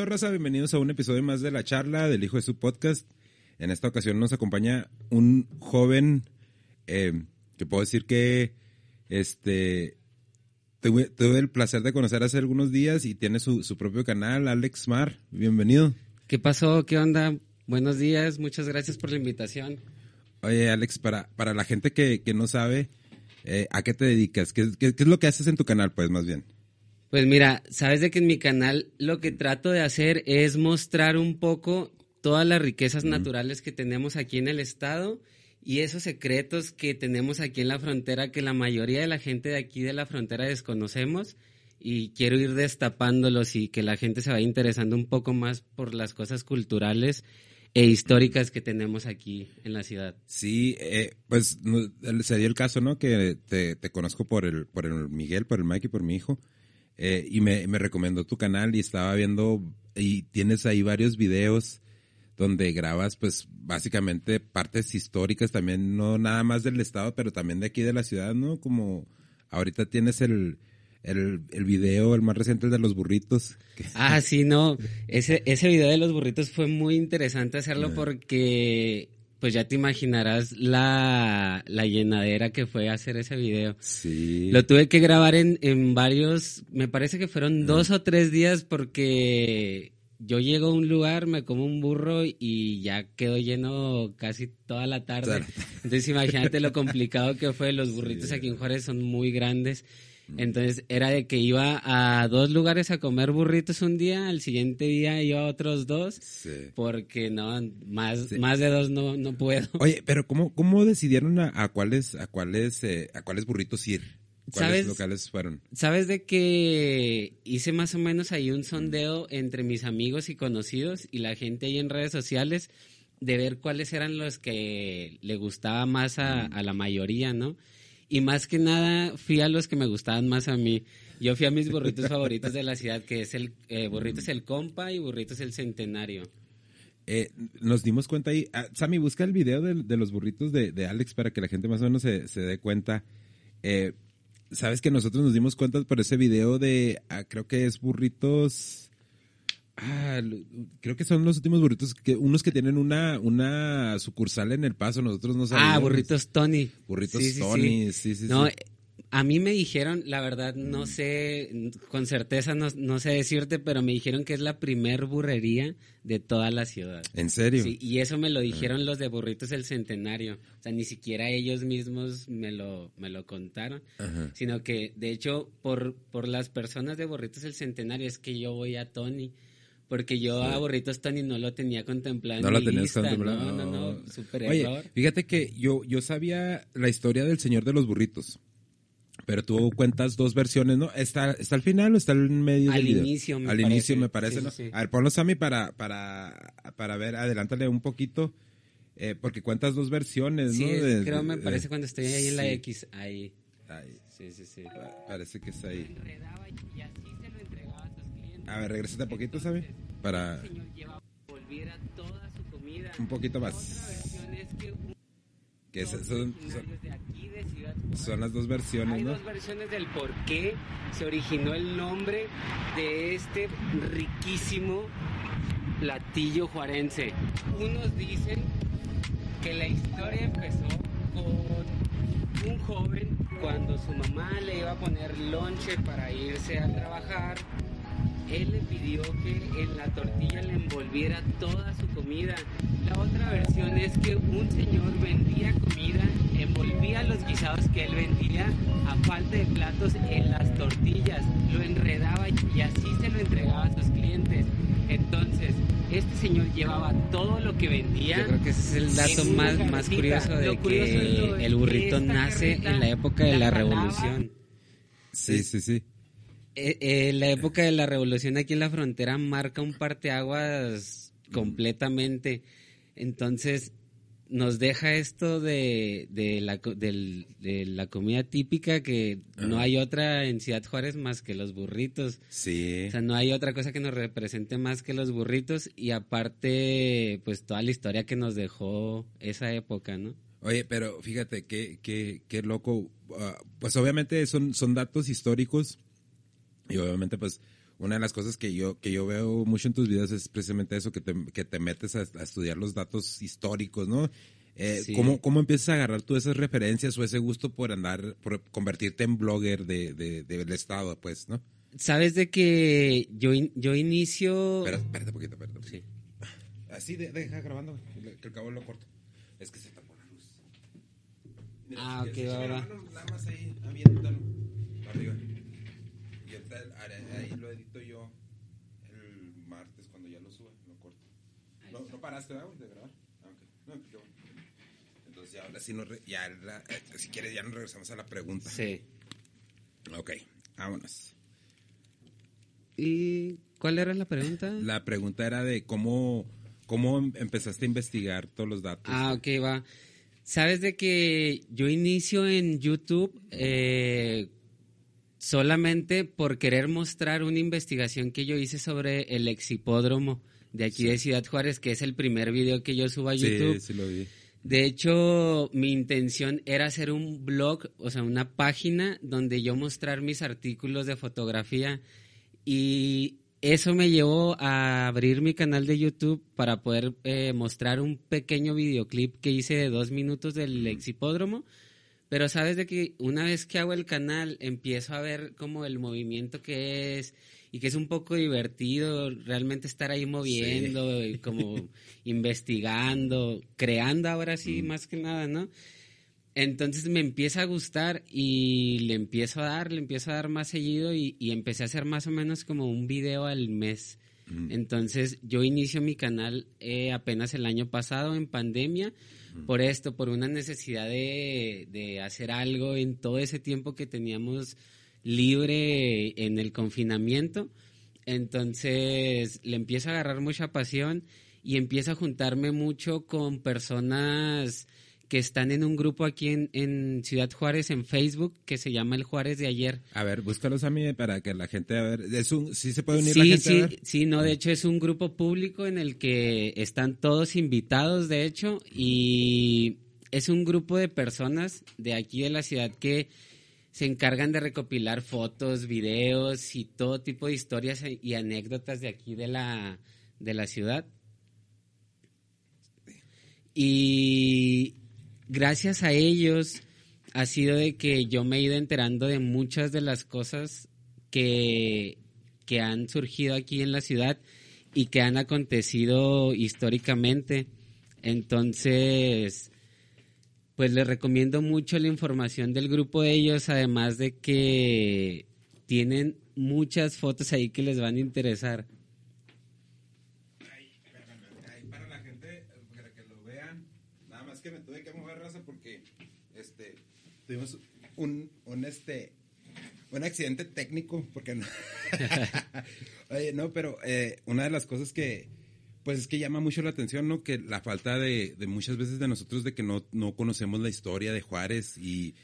Eh, ¿Qué pasó, Raza? Bienvenidos a un episodio más de La Charla del Hijo de su Podcast. En esta ocasión nos acompaña un joven eh, que puedo decir que este tuve, tuve el placer de conocer hace algunos días y tiene su, su propio canal, Alex Mar. Bienvenido. ¿Qué pasó? ¿Qué onda? Buenos días, muchas gracias por la invitación. Oye, Alex, para, para la gente que, que no sabe, eh, ¿a qué te dedicas? ¿Qué, qué, qué es lo que haces en tu canal, pues, más bien? Pues mira, sabes de que en mi canal lo que trato de hacer es mostrar un poco todas las riquezas naturales que tenemos aquí en el estado y esos secretos que tenemos aquí en la frontera que la mayoría de la gente de aquí de la frontera desconocemos y quiero ir destapándolos y que la gente se vaya interesando un poco más por las cosas culturales e históricas que tenemos aquí en la ciudad. Sí, eh, pues no, se dio el caso, ¿no? Que te, te, conozco por el, por el Miguel, por el Mike y por mi hijo. Eh, y me, me recomendó tu canal y estaba viendo, y tienes ahí varios videos donde grabas pues básicamente partes históricas también, no nada más del estado, pero también de aquí de la ciudad, ¿no? Como ahorita tienes el, el, el video, el más reciente, el de los burritos. Ah, sí, no, ese, ese video de los burritos fue muy interesante hacerlo porque pues ya te imaginarás la, la, llenadera que fue hacer ese video. Sí. Lo tuve que grabar en, en varios, me parece que fueron dos o tres días porque yo llego a un lugar, me como un burro y ya quedo lleno casi toda la tarde. Entonces imagínate lo complicado que fue. Los burritos sí. aquí en Juárez son muy grandes. Entonces era de que iba a dos lugares a comer burritos un día, al siguiente día iba a otros dos, sí. porque no, más, sí. más de dos no, no puedo. Oye, pero ¿cómo, cómo decidieron a, a cuáles, a cuáles, eh, a cuáles burritos ir? ¿Cuáles ¿Sabes, locales fueron? Sabes de que hice más o menos ahí un sondeo entre mis amigos y conocidos y la gente ahí en redes sociales de ver cuáles eran los que le gustaba más a, a la mayoría, ¿no? Y más que nada fui a los que me gustaban más a mí. Yo fui a mis burritos favoritos de la ciudad, que es el eh, burritos el compa y burritos el centenario. Eh, nos dimos cuenta ahí. Ah, Sammy, busca el video de, de los burritos de, de, Alex para que la gente más o menos se, se dé cuenta. Eh, Sabes que nosotros nos dimos cuenta por ese video de, ah, creo que es burritos. Ah, creo que son los últimos burritos, que unos que tienen una, una sucursal en El Paso, nosotros no sabemos. Ah, burritos Tony. Burritos sí, sí, Tony, sí, sí. sí no, a mí me dijeron, la verdad, no sé, con certeza no, no, sé decirte, pero me dijeron que es la primer burrería de toda la ciudad. ¿En serio? Sí, y eso me lo dijeron los de Burritos del Centenario. O sea, ni siquiera ellos mismos me lo, me lo contaron, Ajá. sino que, de hecho, por, por las personas de Burritos del Centenario es que yo voy a Tony. Porque yo sí. a Burritos Tony no lo tenía contemplado. No en lo mi tenías lista. contemplado. No, no, no, súper Oye, error. Fíjate que yo, yo sabía la historia del señor de los burritos. Pero tú cuentas dos versiones, ¿no? ¿Está, está al final o está en medio al del video? inicio, me Al parece. inicio, me parece, sí, ¿no? Sí, sí. A ver, ponlo, Sammy, para, para, para ver, adelántale un poquito, eh, porque cuentas dos versiones, sí, ¿no? De, creo, me parece, cuando estoy ahí en la X, ahí. Ahí. Sí, sí, sí. Parece que está ahí. A ver, regrésate un poquito, ¿sabe? Para... Un poquito más. Que son, son, son, las dos versiones, Hay ¿no? dos versiones del por qué se originó el nombre de este riquísimo platillo juarense. Unos dicen que la historia empezó con un joven cuando su mamá le iba a poner lonche para irse a trabajar. Él le pidió que en la tortilla le envolviera toda su comida. La otra versión es que un señor vendía comida, envolvía los guisados que él vendía a falta de platos en las tortillas, lo enredaba y así se lo entregaba a sus clientes. Entonces, este señor llevaba todo lo que vendía. Yo creo que ese es el dato más, más curioso de curioso que el burrito nace carreta en la época de la la revolución. Sí, sí, sí. Eh, eh, la época de la revolución aquí en la frontera marca un parteaguas completamente. Entonces, nos deja esto de, de, la, del- de la comida típica que no hay otra en Ciudad Juárez más que los burritos. Sí. O sea, no hay otra cosa que nos represente más que los burritos y aparte, pues toda la historia que nos dejó esa época, ¿no? Oye, pero fíjate, qué, qué, qué loco. ah, pues obviamente son, son datos históricos y obviamente pues una de las cosas que yo, que yo veo mucho en tus videos es precisamente eso, que te, que te metes a, a estudiar los datos históricos, ¿no? Eh, Sí. ¿cómo, ¿Cómo empiezas a agarrar tú esas referencias o ese gusto por andar, por convertirte en blogger de, de- del estado, pues, ¿no? Sabes de que yo, in- yo inicio... Espera, espérate un poquito, espérate. un Sí. Así, de- deja grabando, que el cabo lo corto. Es que se tapó la luz. Ah, ok, mano, Nada más ahí, aviéntalo. Arriba. Ahorita ahí lo edito yo el martes cuando ya lo suba, lo corto. No, no paraste, ¿verdad, de grabar? Ah, ok. No, pues yo- Entonces ya ahora sí, nos re- ya, la- eh, si quieres ya nos regresamos a la pregunta. Sí. Ok, vámonos. ¿Y cuál era la pregunta? La pregunta era de cómo, cómo em- empezaste a investigar todos los datos. Ah, ok, va. Sabes de que yo inicio en YouTube eh, solamente por querer mostrar una investigación que yo hice sobre el exhipódromo de aquí de Ciudad Juárez, que es el primer video que yo subo a YouTube. Sí, sí lo vi. De hecho, mi intención era hacer un blog, o sea, una página donde yo mostrar mis artículos de fotografía y eso me llevó a abrir mi canal de YouTube para poder eh, mostrar un pequeño videoclip que hice de dos minutos del exhipódromo. Pero sabes de que una vez que hago el canal empiezo a ver como el movimiento que es y que es un poco divertido realmente estar ahí moviendo y como investigando, creando ahora sí más que nada, ¿no? Entonces me empieza a gustar y le empiezo a dar, le empiezo a dar más seguido y, y empecé a hacer más o menos como un video al mes. Entonces yo inicio mi canal eh, apenas el año pasado en pandemia por esto, por una necesidad de, de hacer algo en todo ese tiempo que teníamos libre en el confinamiento. Entonces le empiezo a agarrar mucha pasión y empiezo a juntarme mucho con personas que están en un grupo aquí en, en Ciudad Juárez en Facebook que se llama El Juárez de ayer. A ver, búscalos a mí para que la gente, a ver, es un, sí se puede unir Sí, la gente a sí, ver? sí, no, de hecho es un grupo público en el que están todos invitados, de hecho, y es un grupo de personas de aquí de la ciudad que se encargan de recopilar fotos, videos y todo tipo de historias y anécdotas de aquí de la, de la ciudad. Y gracias a ellos ha sido de que yo me he ido enterando de muchas de las cosas que, que han surgido aquí en la ciudad y que han acontecido históricamente. Entonces, pues les recomiendo mucho la información del grupo de ellos, además de que tienen muchas fotos ahí que les van a interesar. Ahí para la gente, para que lo vean, nada más que me tuve que mover raza porque este tuvimos un, un este un accidente técnico porque no Oye, no, pero eh, una de las cosas que pues es que llama mucho la atención, ¿no? Que la falta de, de muchas veces de nosotros de que no, no conocemos la historia de Juárez y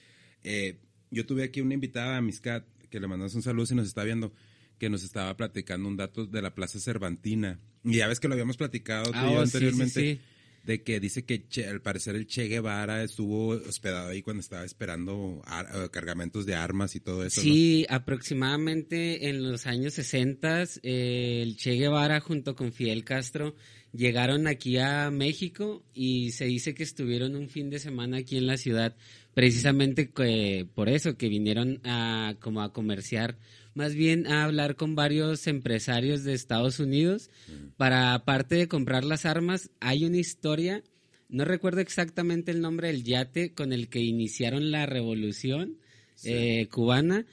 eh, yo tuve aquí una invitada a Miscat que le mandamos un saludo si nos está viendo que nos estaba platicando un dato de la Plaza Cervantina y ya ves que lo habíamos platicado tú Ah, y yo oh, sí, sí, anteriormente sí. De que dice que che- al parecer el Che Guevara estuvo hospedado ahí cuando estaba esperando eh, cargamentos de armas y todo eso. Sí, aproximadamente en los años 60 eh, el Che Guevara junto con Fidel Castro llegaron aquí a México y se dice que estuvieron un fin de semana aquí en la ciudad, precisamente que- por eso, que vinieron a como a comerciar, más bien a hablar con varios empresarios de Estados Unidos. Para aparte de comprar las armas, hay una historia, no recuerdo exactamente el nombre del yate con el que iniciaron la revolución eh, cubana,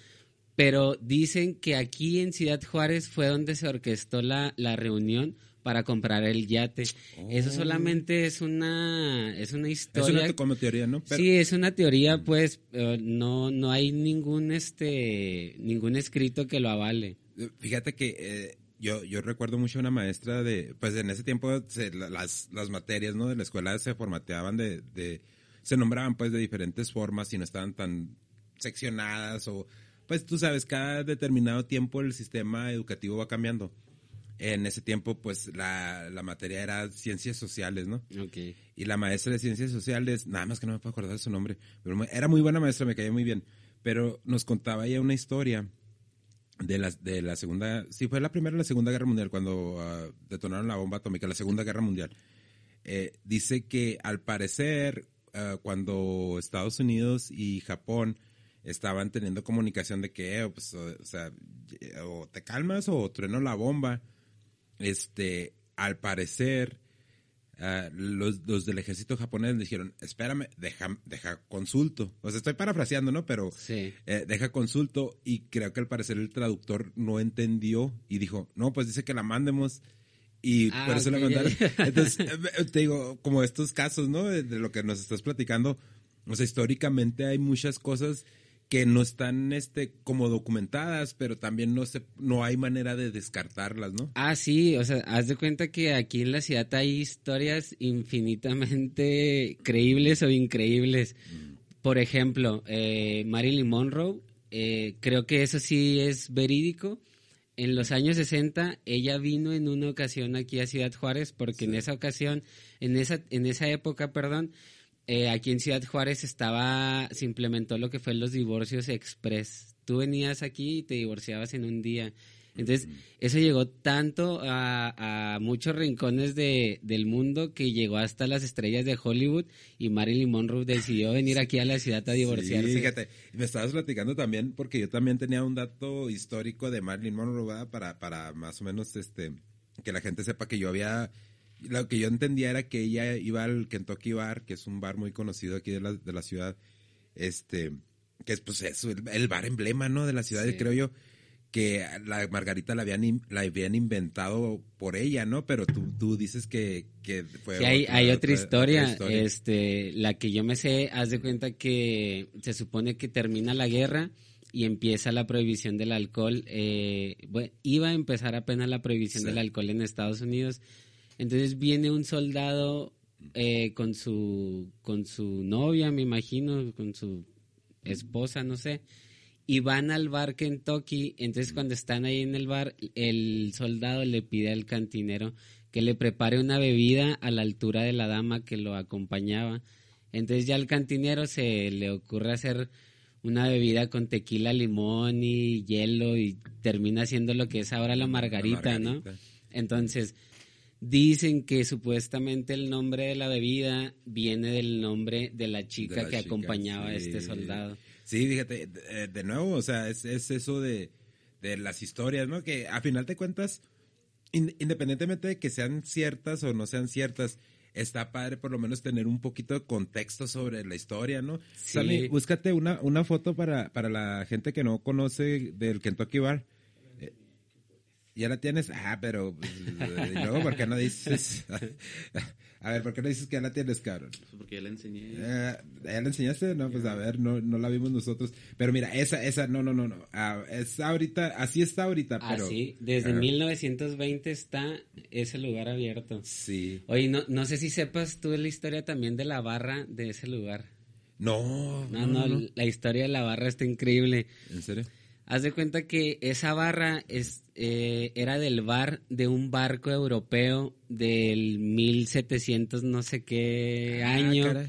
pero dicen que aquí en Ciudad Juárez fue donde se orquestó la, la reunión para comprar el yate. Eso Oh. solamente es una es una Es historia. una como teoría, ¿no? Pero- sí, es una teoría, pues eh, no no hay ningún este ningún escrito que lo avale. Fíjate que eh, yo, yo recuerdo mucho a una maestra de, pues en ese tiempo se- la- las, las materias ¿no? de la escuela se formateaban de, de, se nombraban pues de diferentes formas y no estaban tan seccionadas o, pues tú sabes, cada determinado tiempo el sistema educativo va cambiando. En ese tiempo pues la, la materia era ciencias sociales, ¿no? Y la maestra de ciencias sociales, nada más que no me puedo acordar de su nombre, pero era muy buena maestra, me caía muy bien. Pero nos contaba ella una historia de la, de la segunda, sí fue la primera o la segunda guerra mundial cuando ah, detonaron la bomba atómica, la segunda guerra mundial. Eh, dice que al parecer ah, cuando Estados Unidos y Japón estaban teniendo comunicación de que, eh, pues, o, sea, o te calmas o trueno la bomba, este, al parecer Ah, los, los, del ejército japonés dijeron, espérame, deja, deja consulto. O sea, estoy parafraseando, ¿no? Pero sí. eh, deja consulto y creo que al parecer el traductor no entendió y dijo, no, pues dice que la mandemos. Y Ah, por eso la mandaron. Entonces, eh, te digo, como estos casos, ¿no? De, de lo que nos estás platicando. O sea, históricamente hay muchas cosas que no están este como documentadas, pero también no se no hay manera de descartarlas, ¿no? Ah, sí, o sea, haz de cuenta que aquí en la ciudad hay historias infinitamente creíbles o increíbles. Por ejemplo, eh, Marilyn Monroe, eh, creo que eso sí es verídico. En los años 60, ella vino en una ocasión aquí a Ciudad Juárez, porque en esa ocasión, en esa, en esa época, perdón, eh, aquí en Ciudad Juárez estaba, se implementó lo que fue los divorcios express. Tú venías aquí y te divorciabas en un día. Entonces, eso llegó tanto a, a muchos rincones de, del mundo que llegó hasta las estrellas de Hollywood y Marilyn Monroe decidió venir aquí a la ciudad a divorciarse. Sí, fíjate, me estabas platicando también porque yo también tenía un dato histórico de Marilyn Monroe ¿verdad? para para más o menos este que la gente sepa que yo había lo que yo entendía era que ella iba al Kentucky Bar, que es un bar muy conocido aquí de la, de la ciudad, este, que es pues eso, el, el bar emblema, ¿no? De la ciudad, Sí. creo yo, que la Margarita la habían, in- la habían inventado por ella, ¿no? Pero tú, tú dices que, que fue Sí, hay, hay otra, historia, historia. este, la que yo me sé, haz de cuenta que se supone que termina la guerra y empieza la prohibición del alcohol. eh, bueno, iba a empezar apenas la prohibición Sí. del alcohol en Estados Unidos. Entonces viene un soldado eh, con su con su novia, me imagino, con su esposa, no sé, y van al bar Kentucky. Entonces cuando están ahí en el bar, el soldado le pide al cantinero que le prepare una bebida a la altura de la dama que lo acompañaba. Entonces ya al cantinero se le ocurre hacer una bebida con tequila, limón y hielo y termina siendo lo que es ahora la margarita, ¿no? margarita. Entonces, dicen que supuestamente el nombre de la bebida viene del nombre de la chica De la que chica, acompañaba a este soldado. Sí, fíjate, de, de nuevo, o sea, es, es eso de, de las historias, ¿no? Que a final de cuentas, in- independientemente de que sean ciertas o no sean ciertas, está padre por lo menos tener un poquito de contexto sobre la historia, ¿no? Sí. Sammy, búscate una, una foto para, para la gente que no conoce del Kentucky Bar. ¿Ya la tienes? Ah, pero... pues, ¿Y luego por qué no dices? a ver, ¿por qué no dices que ya la tienes, cabrón? Pues porque ya le enseñé. Eh, ¿Ya la enseñaste? No, pues a ver, no, no la vimos nosotros. Pero mira, esa, esa, no, no, no, no. Ah, es ahorita, así está ahorita, pero. Así, desde Ah, 1920 está ese lugar abierto. Sí. Oye, no, no sé si sepas tú la historia también de la barra de ese lugar. No, No, no, la historia de la barra está increíble. ¿En serio? Haz de cuenta que esa barra es, eh, era del bar de un barco europeo del 1700 no sé qué Ah, año. caray.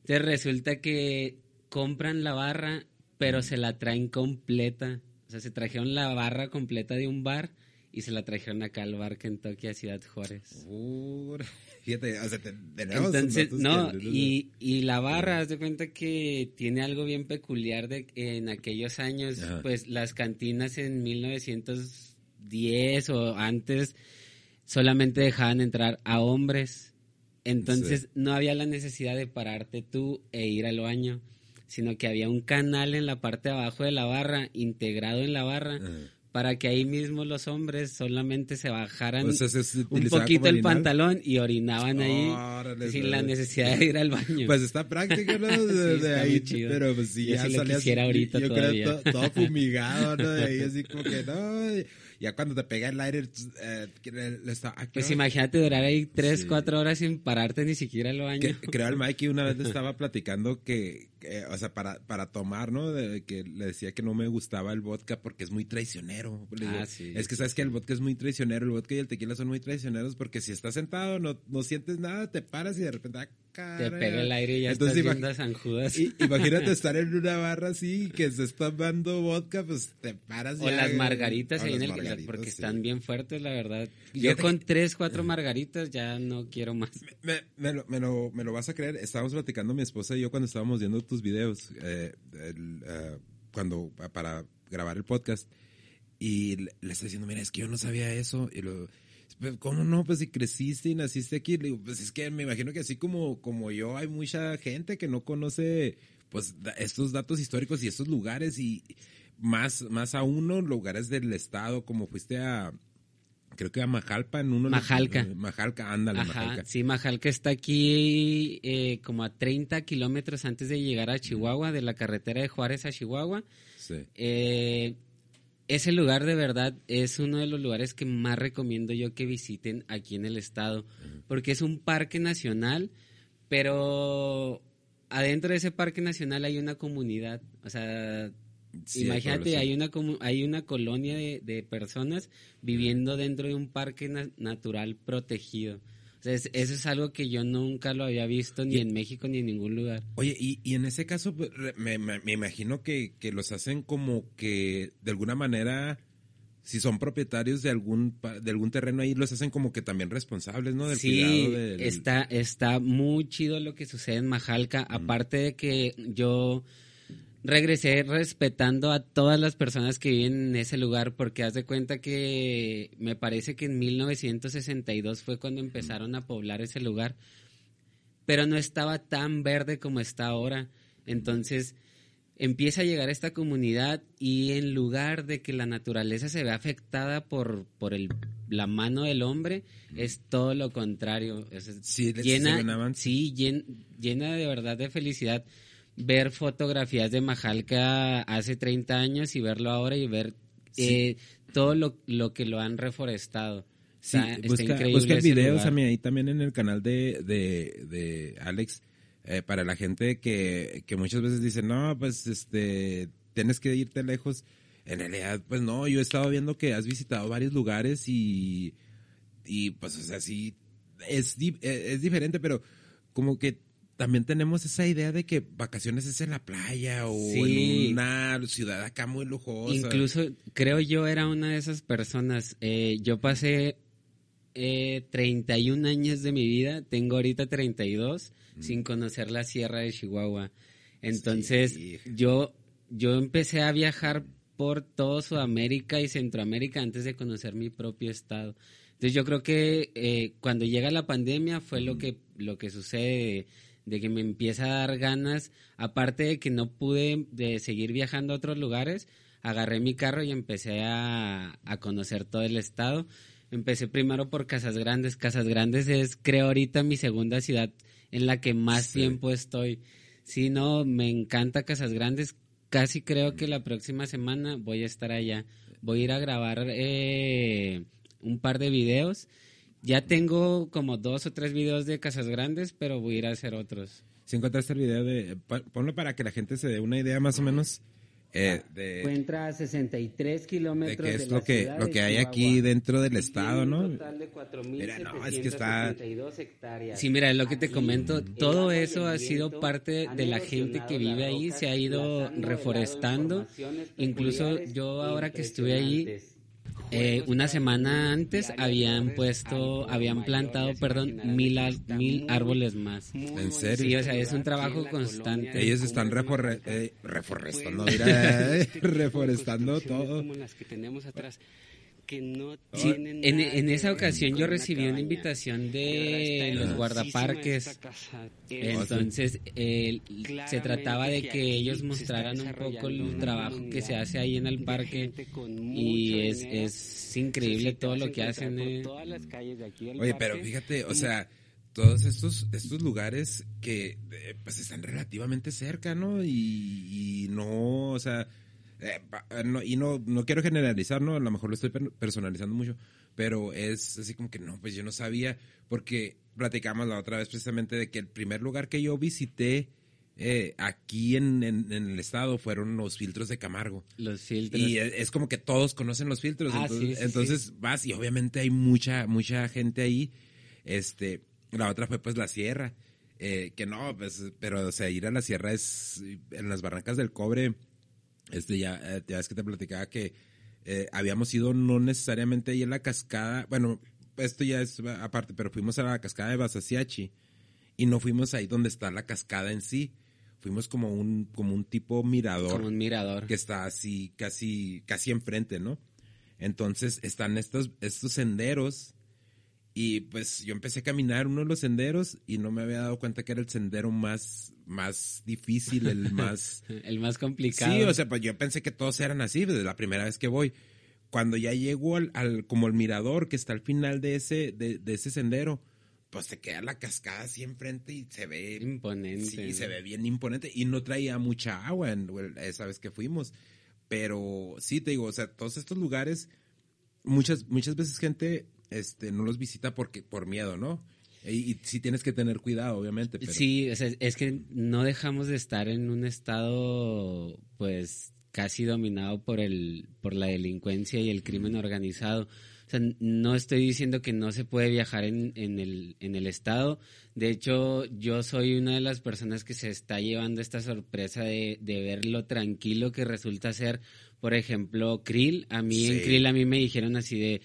Entonces resulta que compran la barra, pero se la traen completa. O sea, se trajeron la barra completa de un bar y se la trajeron acá al bar Kentucky a Ciudad Juárez. Ura, Fíjate, o sea, te- Entonces, no, y, y la barra, haz de cuenta que tiene algo bien peculiar de en aquellos años, Ajá. pues las cantinas en 1910 o antes solamente dejaban entrar a hombres. Entonces Sí. no había la necesidad de pararte tú e ir al baño, sino que había un canal en la parte de abajo de la barra, integrado en la barra, Ajá. Para que ahí mismo los hombres solamente se bajaran O sea, se un poquito el pantalón y orinaban ahí sin la necesidad de ir al baño. Pues está práctico, ¿no? De, Sí, de ahí, chido. pero pues sí, Yo ya sí lo salías, quisiera ahorita yo todavía. creo to- todo fumigado, ¿no? De ahí así como que, no, ya cuando te pega el aire, eh, pues imagínate durar ahí tres, Sí. cuatro horas sin pararte ni siquiera al baño. Que- creo al Mikey una vez le estaba platicando que, que, o sea, para, para tomar, ¿no? De, que le decía que no me gustaba el vodka porque es muy traicionero. Le digo, Ah, sí. Es que sabes que el vodka es muy traicionero, el vodka y el tequila son muy traicioneros porque si estás sentado no, no sientes nada, te paras y de repente, ah, Te pega el aire y ya estás viendo a San Judas. imagínate estar en una barra así que se está tomando vodka, pues te paras O las margaritas ahí en el porque están bien fuertes, la verdad. Yo con tres, cuatro margaritas ya no quiero más. Me, me, lo, me, lo, me, lo, vas a creer. Estábamos platicando mi esposa y yo cuando estábamos viendo tus videos, eh, eh, cuando para grabar el podcast, y le, le estoy diciendo, mira, es que yo no sabía eso. Y lo ¿cómo no? Pues si creciste y naciste aquí, digo, pues es que me imagino que así como, como yo, hay mucha gente que no conoce pues estos datos históricos y estos lugares y más, más a uno, lugares del estado, como fuiste a, creo que a Majalpa en uno. Majalca. Majalca, ándale, Majalca. Sí, Majalca está aquí eh, como a 30 kilómetros antes de llegar a Chihuahua, de la carretera de Juárez a Chihuahua. Sí. Eh, ese lugar de verdad es uno de los lugares que más recomiendo yo que visiten aquí en el estado, porque es un parque nacional, pero adentro de ese parque nacional hay una comunidad, o sea, imagínate, hay una hay una colonia de, personas viviendo dentro de un parque natural protegido eso es algo que yo nunca lo había visto ni en México ni en ningún lugar. Oye, y, y en ese caso pues, me, imagino que, los hacen como que de alguna manera, si son propietarios de algún de algún terreno ahí, los hacen como que también responsables, ¿no? Del sí, está, está muy chido lo que sucede en Majalca. Aparte de que yo regresé respetando a todas las personas que viven en ese lugar porque haz de cuenta que me parece que en 1962 fue cuando empezaron a poblar ese lugar, pero no estaba tan verde como está ahora. Entonces empieza a llegar esta comunidad y en lugar de que la naturaleza se vea afectada por, por el, la mano del hombre, es todo lo contrario. sí, llena, sí, llena de verdad de felicidad ver fotografías de Majalca hace 30 años y verlo ahora y ver eh, todo lo, que lo han reforestado. Sí, busca, busca videos a mí ahí también en el canal de, de, Alex. Eh, para la gente que, que muchas veces dice, no, pues este, tienes que irte lejos. En realidad, pues no, yo he estado viendo que has visitado varios lugares y, y pues, o sea, sí, es, es diferente, pero como que también tenemos esa idea de que vacaciones es en la playa o en una ciudad acá muy lujosa. Incluso creo yo era una de esas personas. Eh, yo pasé eh, 31 años de mi vida, tengo ahorita 32, mm. sin conocer la sierra de Chihuahua. Entonces yo, yo empecé a viajar por todo Sudamérica y Centroamérica antes de conocer mi propio estado. Entonces yo creo que eh, cuando llega la pandemia fue lo que lo que sucede de que me empieza a dar ganas, aparte de que no pude de seguir viajando a otros lugares, agarré mi carro y empecé a, conocer todo el estado. Empecé primero por Casas Grandes. Casas Grandes es, creo, ahorita mi segunda ciudad en la que más tiempo estoy. Sí, no, me encanta Casas Grandes. Casi creo que la próxima semana voy a estar allá. Voy a ir a grabar eh, un par de videos ya tengo como dos o tres videos de casas grandes, pero voy a ir a hacer otros. Si encontraste el video de... Ponlo para que la gente se dé una idea más o menos eh, de... Encuentra a 63 kilómetros de qué es lo que lo que hay aquí dentro del estado, ¿no? mira, no, es que está... Sí, mira, lo que te comento, todo eso ha sido parte de la gente que vive ahí, se ha ido reforestando. Incluso yo ahora que estuve ahí eh, una semana antes habían puesto, habían plantado, perdón, mil, mil árboles más. ¿En serio? Sí, o sea, es un trabajo constante. Ellos están eh, reforestando, reforestando todo. Como las que tenemos atrás que no tienen en, en, esa ocasión yo recibí una invitación de los guardaparques. Entonces se trataba de que ellos mostraran un poco el trabajo que se hace ahí en el parque y es, es increíble todo lo que hacen. Eh. Oye, pero fíjate, o sea, todos estos estos lugares que eh, pues están relativamente cerca, ¿no? Y, y no, o sea, eh, eh, no, y no, no quiero generalizar, ¿no? A lo mejor lo estoy personalizando mucho, pero es así como que no, pues yo no sabía, porque platicamos la otra vez precisamente de que el primer lugar que yo visité eh, aquí en, el estado fueron los filtros de Camargo. Los filtros. Y es, como que todos conocen los filtros. Ah, entonces, vas y obviamente hay mucha, mucha gente ahí. Este, la otra fue pues la sierra. eh, que no, pues, pero, o sea, ir a la sierra es, en las barrancas del cobre, este, ya, eh, ya es que te platicaba que eh, habíamos ido no necesariamente ahí en la cascada, bueno, esto ya es aparte, pero fuimos a la cascada de Basasiachi y no fuimos ahí donde está la cascada en sí. Fuimos como un, como un tipo mirador. Como un mirador. Que está así, casi, casi enfrente, ¿no? Entonces están estos, estos senderos y pues yo empecé a caminar uno de los senderos y no me había dado cuenta que era el sendero más, más difícil, el más... el más complicado. Sí, o sea, pues yo pensé que todos eran así desde la primera vez que voy. Cuando ya llego al, al como el mirador que está al final de ese, de, de ese sendero, pues se queda la cascada así enfrente y se ve... Imponente. Sí, se ve bien imponente. Y no traía mucha agua en, esa vez que fuimos. Pero sí, te digo, o sea, todos estos lugares, muchas, muchas veces gente este, no los visita porque, por miedo, ¿no? Y, sí tienes que tener cuidado, obviamente. Sí, o sea, es que no dejamos de estar en un estado, pues, casi dominado por, el, por la delincuencia y el crimen organizado. O sea, no estoy diciendo que no se puede viajar en, en, el, en el estado. De hecho, yo soy una de las personas que se está llevando esta sorpresa de, de ver lo tranquilo que resulta ser, por ejemplo, Krill. A mí en Krill a mí me dijeron así de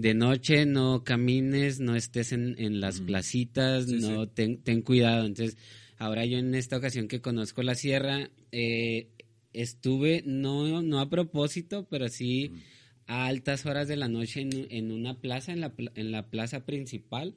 de noche no camines, no estés en, en las placitas, no Ten, ten, cuidado. Entonces, ahora yo en esta ocasión que conozco la sierra, eh, estuve, no, no a propósito, pero sí a altas horas de la noche en, en una plaza, en la, en la plaza principal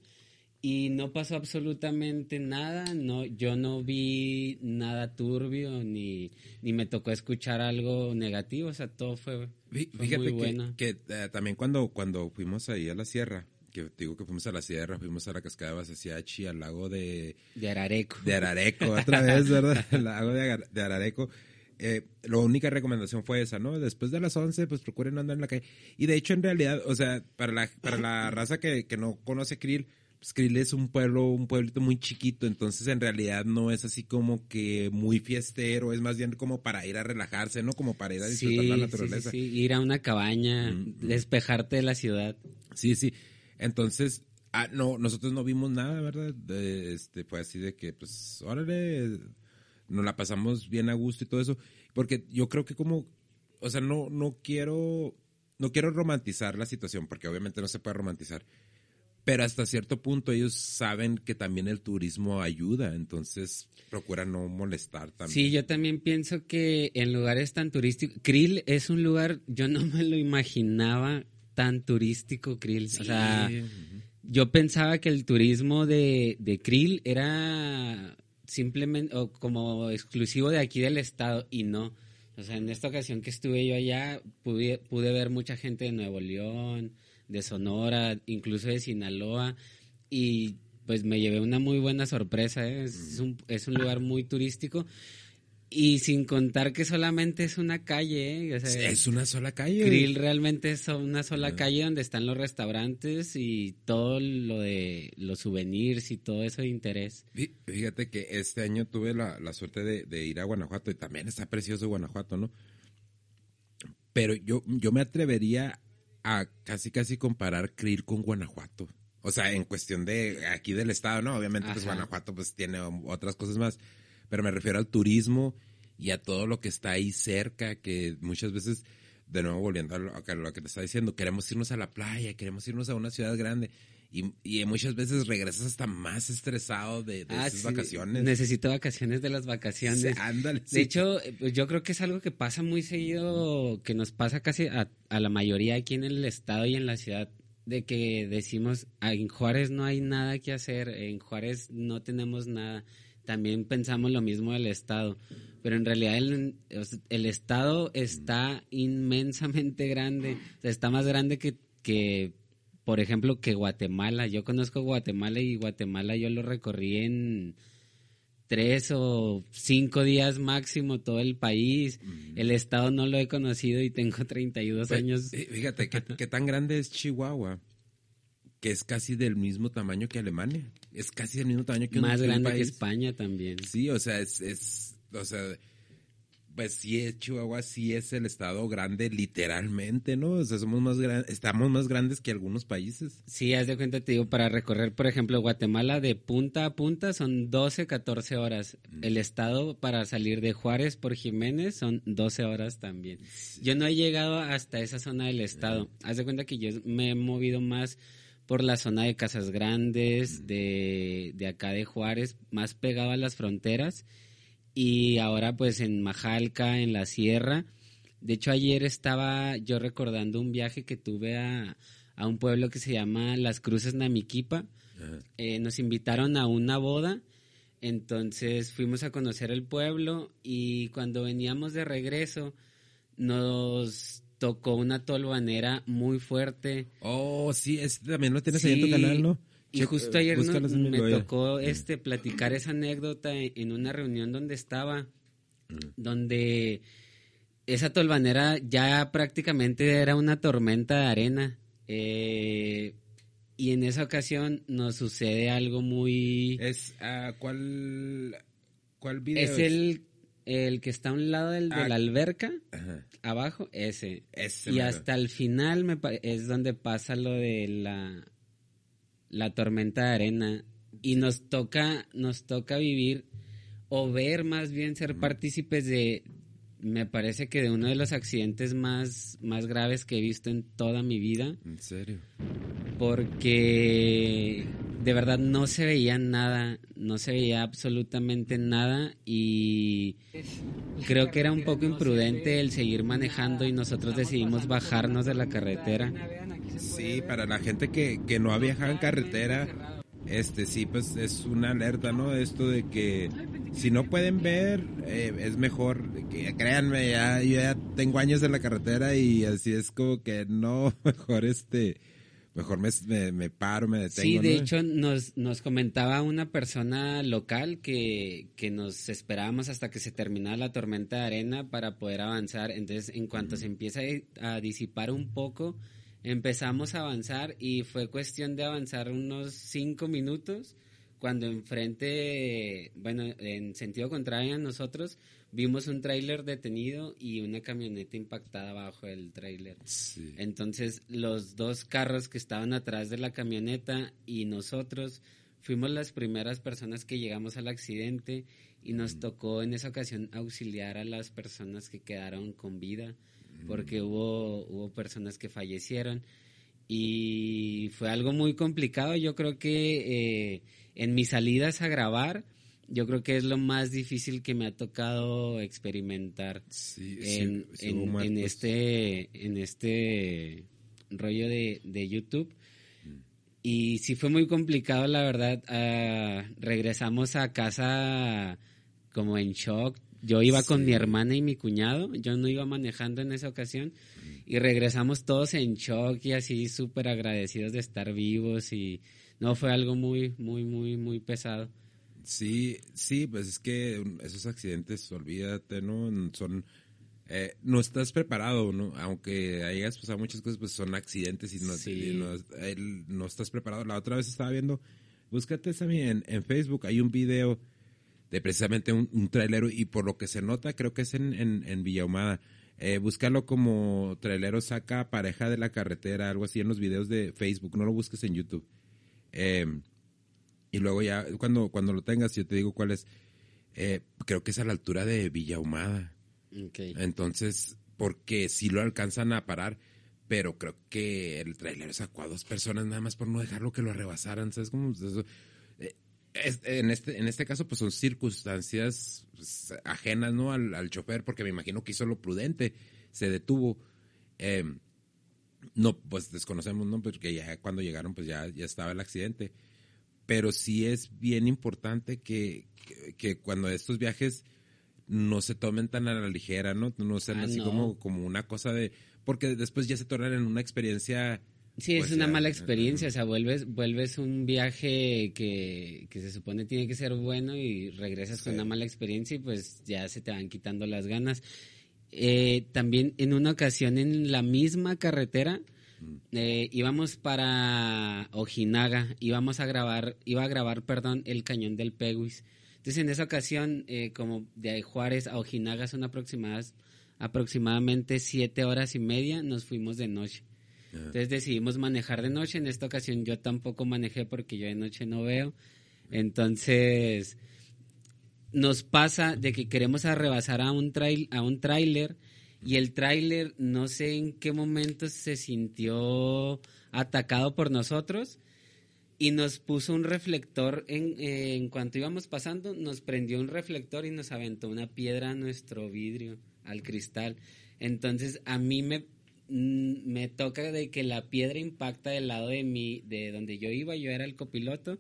y no pasó absolutamente nada, no, yo no vi nada turbio ni, ni me tocó escuchar algo negativo, o sea, todo fue, muy bueno. Que, eh, también cuando, cuando fuimos ahí a la sierra, que digo que fuimos a la sierra, fuimos a la cascada de Basasiachi, al lago de... De Arareco. De Arareco, otra vez, ¿verdad? El lago de, de Arareco. Eh, la única recomendación fue esa, ¿no? Después de las 11, pues procuren andar en la calle. Y de hecho, en realidad, o sea, para la, para la raza que, que no conoce Krill, Skrill es un pueblo, un pueblito muy chiquito, entonces en realidad no es así como que muy fiestero, es más bien como para ir a relajarse, ¿no? Como para ir a disfrutar la naturaleza. Sí, sí, ir a una cabaña, mm, mm. despejarte de la ciudad. Sí, sí. Entonces, ah, no, nosotros no vimos nada, ¿verdad? este, fue así de que, pues, órale, nos la pasamos bien a gusto y todo eso, porque yo creo que como, o sea, no, no quiero, no quiero romantizar la situación, porque obviamente no se puede romantizar pero hasta cierto punto ellos saben que también el turismo ayuda, entonces procura no molestar también. Sí, yo también pienso que en lugares tan turísticos, Krill es un lugar, yo no me lo imaginaba tan turístico, Krill. O sea, yo pensaba que el turismo de, de Krill era simplemente o como exclusivo de aquí del estado y no. O sea, en esta ocasión que estuve yo allá, pude, pude ver mucha gente de Nuevo León, de Sonora, incluso de Sinaloa, y pues me llevé una muy buena sorpresa, ¿eh? es, un, es, un, lugar muy turístico. Y sin contar que solamente es una calle, ¿eh? es una sola calle. Grill realmente es una sola ah. calle donde están los restaurantes y todo lo de los souvenirs y todo eso de interés. Fíjate que este año tuve la, la suerte de, de, ir a Guanajuato y también está precioso Guanajuato, ¿no? Pero yo, yo me atrevería a casi casi comparar Krill con Guanajuato. O sea, en cuestión de aquí del estado, ¿no? Obviamente, pues Guanajuato pues tiene otras cosas más. Pero me refiero al turismo y a todo lo que está ahí cerca, que muchas veces, de nuevo volviendo a lo, a lo que te estaba diciendo, queremos irnos a la playa, queremos irnos a una ciudad grande. Y, y, muchas veces regresas hasta más estresado de, de ah, esas vacaciones. Necesito vacaciones de las vacaciones. ándale, de hecho, pues yo creo que es algo que pasa muy seguido, que nos pasa casi a, a, la mayoría aquí en el estado y en la ciudad, de que decimos, ah, en Juárez no hay nada que hacer, en Juárez no tenemos nada. También pensamos lo mismo del estado, pero en realidad el, el estado está inmensamente grande, está más grande que, que por ejemplo, que Guatemala. Yo conozco Guatemala y Guatemala yo lo recorrí en tres o cinco días máximo todo el país. El estado no lo he conocido y tengo 32 pues, años. Eh, fíjate, ¿qué, tan grande es Chihuahua? Que es casi del mismo tamaño que Alemania. Es casi del mismo tamaño que Más grande que España también. Sí, o sea, es, es, o sea, pues sí, Chihuahua sí es el estado grande, literalmente, ¿no? O sea, somos más grandes, estamos más grandes que algunos países. Sí, haz de cuenta, te digo, para recorrer, por ejemplo, Guatemala de punta a punta son 12, 14 horas. Mm. El estado para salir de Juárez por Jiménez son 12 horas también. Yo no he llegado hasta esa zona del estado. Haz de cuenta que yo me he movido más por la zona de Casas Grandes, mm. de, de acá de Juárez, más pegado a las fronteras y ahora pues en Majalca, en la sierra. De hecho ayer estaba yo recordando un viaje que tuve a, un pueblo que se llama Las Cruces Namiquipa. Eh, nos invitaron a una boda, entonces fuimos a conocer el pueblo y cuando veníamos de regreso nos tocó una tolvanera muy fuerte. Oh, sí, también lo tienes ahí en tu canal, ¿no? Y justo ayer me tocó este platicar esa anécdota en una reunión donde estaba, mm. donde esa tolvanera ya prácticamente era una tormenta de arena. Eh, y en esa ocasión nos sucede algo muy... Es, uh, ¿cuál, ¿cuál video es? el, el que está a un lado del, de ah, la alberca, abajo, ese. ese y hasta el final me es donde pasa lo de la la tormenta de arena y nos toca, nos toca vivir o ver más bien ser partícipes de, me parece que de uno de los accidentes más, más graves que he visto en toda mi vida. ¿En serio? Porque de verdad no se veía nada, no se veía absolutamente nada y creo que era un poco imprudente el seguir manejando y nosotros decidimos bajarnos de la carretera Sí, para la gente que, que no ha viajado en carretera, este sí, pues es una alerta, ¿no? Esto de que si no pueden ver, eh, es mejor, que créanme, ya, yo ya tengo años en la carretera y así es como que no, mejor este, mejor me, me, paro, me detengo. Sí, de hecho nos, nos comentaba una persona local que, que nos esperábamos hasta que se terminara la tormenta de arena para poder avanzar, entonces en cuanto se empieza a disipar un poco, empezamos a avanzar y fue cuestión de avanzar unos cinco minutos cuando enfrente, bueno, en sentido contrario a nosotros, vimos un tráiler detenido y una camioneta impactada bajo el tráiler. Entonces, los dos carros que estaban atrás de la camioneta y nosotros fuimos las primeras personas que llegamos al accidente y nos tocó en esa ocasión auxiliar a las personas que quedaron con vida porque hubo, hubo personas que fallecieron y fue algo muy complicado. Yo creo que eh, en mis salidas a grabar, yo creo que es lo más difícil que me ha tocado experimentar en, en, este en este rollo de, de YouTube. Mm. Y sí fue muy complicado, la verdad. Ah, regresamos a casa como en shock, yo iba con mi hermana y mi cuñado, yo no iba manejando en esa ocasión y regresamos todos en shock y así súper agradecidos de estar vivos y no, fue algo muy, muy, muy, muy pesado. Sí, sí, pues es que esos accidentes, olvídate, ¿no? Son, eh, no estás preparado, ¿no? Aunque hayas pasado muchas cosas, pues son accidentes y no, no, estás preparado. La otra vez estaba viendo, búscate también en, en Facebook, hay un video de precisamente un, un trailero y por lo que se nota creo que es en, en, en Villahumada. Eh, búscalo como trailero saca pareja de la carretera, algo así en los videos de Facebook, no lo busques en YouTube. Em, y luego ya, cuando, cuando lo tengas, yo te digo cuál es. Eh, creo que es a la altura de Villahumada. Okay. Entonces, porque si lo alcanzan a parar, pero creo que el trailer sacó a dos personas nada más por no dejarlo que lo rebasaran, ¿sabes cómo? Eso, en, este, en este caso, pues son circunstancias pues, ajenas, ¿no? Al, chofer, porque me imagino que hizo lo prudente, se detuvo. Em, no, pues desconocemos, ¿no? Porque ya cuando llegaron, pues ya, ya estaba el accidente. Pero sí es bien importante que, que, cuando estos viajes no se tomen tan a la ligera, ¿no? No sean ah, así Como, como una cosa de... Porque después ya se tornan en una experiencia Sí, es pues una mala experiencia, o sea, vuelves, vuelves un viaje que, se supone tiene que ser bueno y regresas con una mala experiencia y pues ya se te van quitando las ganas. Eh, también en una ocasión en la misma carretera mm. eh, íbamos para Ojinaga, íbamos a grabar, iba a grabar, perdón, el cañón del Peguis. Entonces, en esa ocasión, eh, como de Juárez a Ojinaga son aproximadas, aproximadamente siete horas y media, nos fuimos de noche. Entonces decidimos manejar de noche. En esta ocasión yo tampoco manejé porque yo de noche no veo. Entonces nos pasa de que queremos arrebasar a un trail, a un tráiler y el tráiler no sé en qué momento se sintió atacado por nosotros y nos puso un reflector en, en cuanto íbamos pasando, nos prendió un reflector y nos aventó una piedra a nuestro vidrio, al cristal. Entonces a mí me, me toca de que la piedra impacta del lado de mí, de donde yo iba, yo era el copiloto.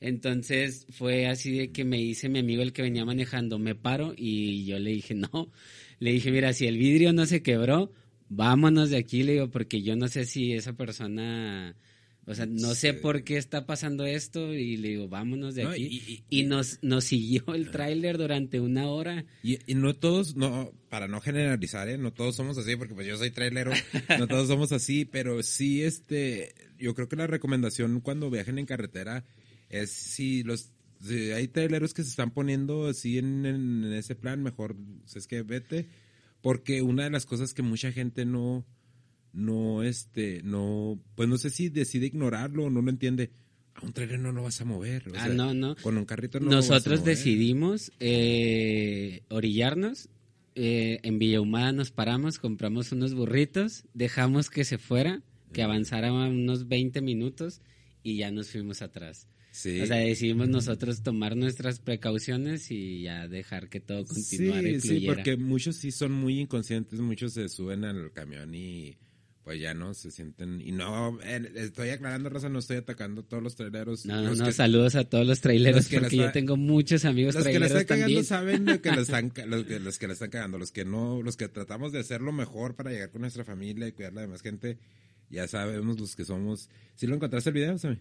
Entonces fue así de que me dice mi amigo el que venía manejando, me paro y yo le dije, no, le dije, mira, si el vidrio no se quebró, vámonos de aquí, le digo, porque yo no sé si esa persona, o sea, no sé por qué está pasando esto y le digo, vámonos de No, aquí. y- Y, y- nos, nos siguió el tráiler durante una hora. Y, y no todos, no, para no generalizar, ¿eh? no todos somos así, porque pues yo soy trailero, no todos somos así, pero sí, este, yo creo que la recomendación cuando viajen en carretera es si los, si hay traileros que se están poniendo así en, en- en ese plan, mejor es que vete, porque una de las cosas que mucha gente no, no, este, no, pues no sé si decide ignorarlo o no lo entiende. A un trailer no lo vas a mover. o Ah, sea, no, no. Con un carrito no lo vas a Nosotros mover. decidimos eh, orillarnos. eh, en Villahumada nos paramos, compramos unos burritos, dejamos que se fuera, que avanzara unos 20 minutos y ya nos fuimos atrás. Sí. O sea, decidimos nosotros tomar nuestras precauciones y ya dejar que todo continuara y sí, sí, porque muchos sí son muy inconscientes, muchos se suben al camión y pues ya no se sienten y no estoy aclarando raza no estoy atacando a todos los traileros. No, los no, que, saludos a todos los traileros los que la porque yo tengo muchos amigos los que la están cagando saben lo que la están los que, los que la están cagando los que no los que tratamos de hacer lo mejor para llegar con nuestra familia y cuidar a la demás gente ya sabemos los que somos. Si lo encontraste el video Sammy?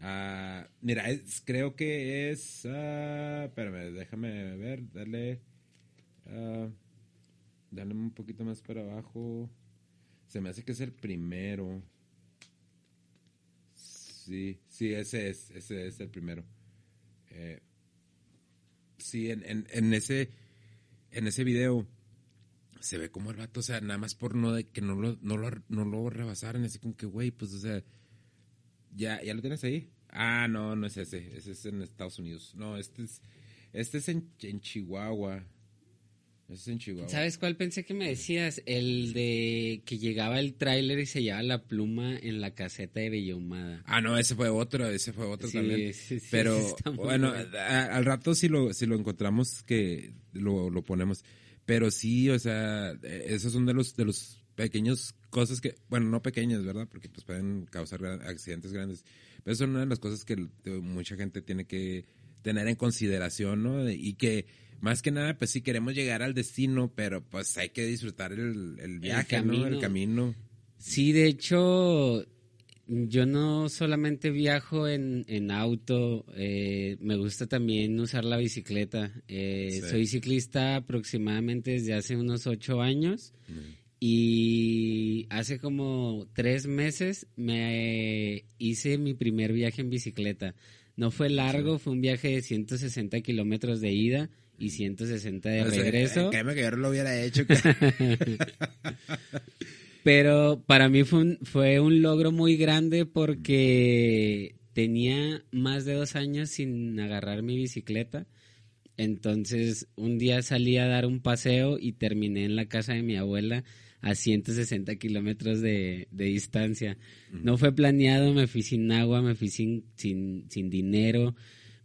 Ah, mira es- creo que es ah, espérame déjame ver dale ah, dale un poquito más para abajo se me hace que es el primero. Sí, sí, ese es, ese es el primero. Eh, sí, en, en, en ese, en ese video se ve como el vato, o sea, nada más por no de que no lo, no lo, no lo rebasaran, así como que, güey, pues, o sea, ya, ya lo tienes ahí. Ah, no, no es ese, ese es en Estados Unidos. No, este es, este es en, en Chihuahua. Es en Chihuahua. ¿Sabes cuál pensé que me decías? El de que llegaba el tráiler y se llevaba la pluma en la caseta de Villahumada. Ah, no, ese fue otro, ese fue otro Sí, también. sí, sí, Pero bueno, a- al rato si lo, si lo encontramos que lo, lo ponemos. Pero sí, o sea, esos son de los, de los pequeños cosas que, bueno, no pequeñas, ¿verdad? Porque pues pueden causar accidentes grandes. Pero son una de las cosas que mucha gente tiene que tener en consideración, ¿no? Y que más que nada, pues sí queremos llegar al destino, pero pues hay que disfrutar el, el viaje, ¿no? El camino. Sí, de hecho, yo no solamente viajo en, en auto, eh, me gusta también usar la bicicleta. Eh, Sí. Soy ciclista aproximadamente desde hace unos ocho años y hace como tres meses me hice mi primer viaje en bicicleta. No fue largo, fue un viaje de 160 kilómetros de ida y 160 de regreso. créeme que yo no lo hubiera hecho. Pero para mí fue un, fue un logro muy grande porque tenía más de dos años sin agarrar mi bicicleta. Entonces un día salí a dar un paseo y terminé en la casa de mi abuela a 160 kilómetros de, de distancia. No fue planeado, me fui sin agua, me fui sin, sin, sin dinero,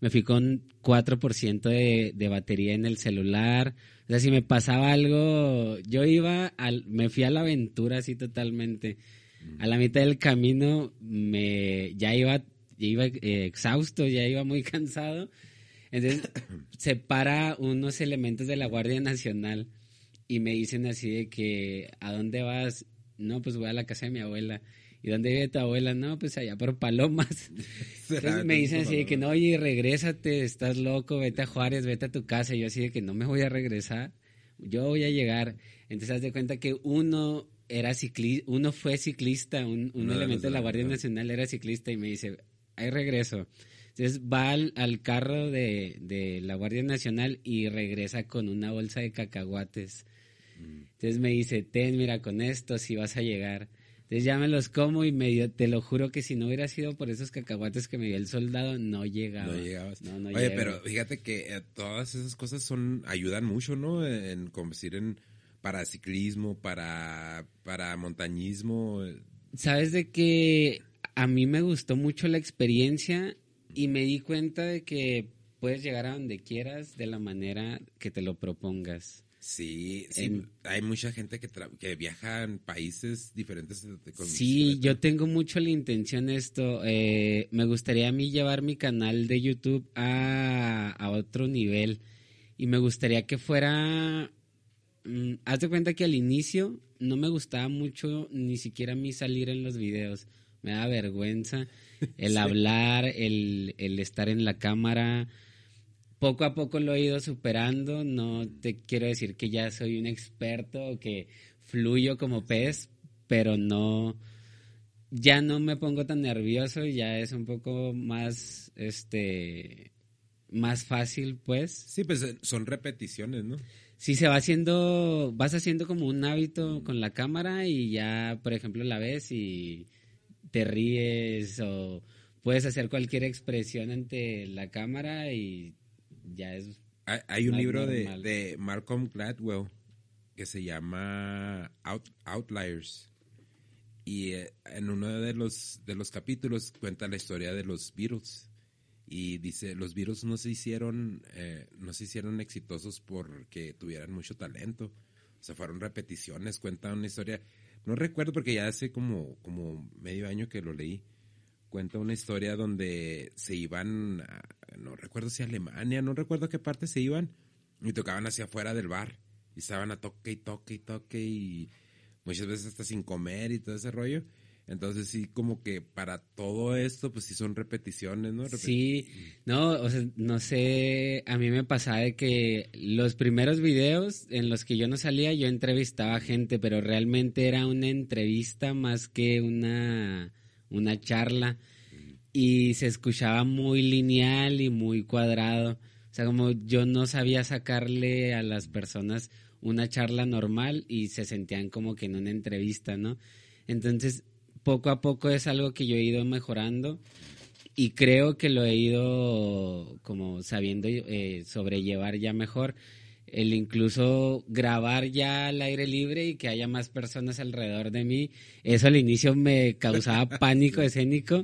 me fui con 4% de, de batería en el celular. O sea, si me pasaba algo, yo iba, al, me fui a la aventura así totalmente. A la mitad del camino me ya iba, ya iba eh, exhausto, ya iba muy cansado. Entonces se para unos elementos de la Guardia Nacional y me dicen así de que, ¿a dónde vas? No, pues voy a la casa de mi abuela. ¿Y dónde vive tu abuela? No, pues allá por Palomas. Entonces me dicen así de que no, oye, regrésate, estás loco, vete a Juárez, vete a tu casa. Y yo así de que no me voy a regresar, yo voy a llegar. Entonces haz de cuenta que uno era ciclista, uno fue ciclista, un, elemento de la Guardia. Nacional era ciclista y me dice, hay regreso. Entonces va al, al carro de, de, la Guardia Nacional y regresa con una bolsa de cacahuates. Entonces me dice, ten, mira, con esto si vas a llegar. Entonces ya me los como y me dio, te lo juro que si no hubiera sido por esos cacahuates que me dio el soldado, no llegaba. No llegabas. No, no Oye, llego. pero fíjate que eh, todas esas cosas son ayudan mucho, ¿no? En decir en para ciclismo, para para montañismo. Sabes de que a mí me gustó mucho la experiencia y me di cuenta de que puedes llegar a donde quieras de la manera que te lo propongas. Sí, sí, En- hay mucha gente que, tra- que viaja en países diferentes. con Sí, yo tengo mucho la intención de esto. eh, me gustaría a mí llevar mi canal de YouTube a, a otro nivel. Y me gustaría que fuera... mm, haz de cuenta que al inicio no me gustaba mucho ni siquiera a mí salir en los videos. Me da vergüenza el Sí. hablar, el, el estar en la cámara. Poco a poco lo he ido superando. No te quiero decir que ya soy un experto o que fluyo como pez, pero no, ya no me pongo tan nervioso, ya es un poco más, este, más fácil, pues. Sí, pues eh, son repeticiones, ¿no? Si se va haciendo, vas haciendo como un hábito con la cámara y ya, por ejemplo, la ves y te ríes o puedes hacer cualquier expresión ante la cámara y ya es Hay, hay un libro de, de Malcolm Gladwell que se llama Out- Outliers. Y eh, en uno de los, de los capítulos cuenta la historia de los Beatles. Y dice, los Beatles no se hicieron, eh, no se hicieron exitosos porque tuvieran mucho talento. O sea, fueron repeticiones, cuenta una historia. No recuerdo porque ya hace como, como medio año que lo leí. Cuenta una historia donde se iban, a- no recuerdo si Alemania, no recuerdo a qué parte se iban, y tocaban hacia afuera del bar. Y estaban a toque y toque y toque y muchas veces hasta sin comer y todo ese rollo. Entonces sí, como que para todo esto, pues sí son repeticiones, ¿no? Repet- Sí, no, o sea, no sé, a mí me pasaba de que los primeros videos en los que yo no salía, yo entrevistaba gente, pero realmente era una entrevista más que una, una charla y se escuchaba muy lineal y muy cuadrado. O sea, como yo no sabía sacarle a las personas una charla normal y se sentían como que en una entrevista, ¿no? Entonces, poco a poco es algo que yo he ido mejorando y creo que lo he ido como sabiendo eh, sobrellevar ya mejor. El incluso grabar ya al aire libre y que haya más personas alrededor de mí, eso al inicio me causaba pánico escénico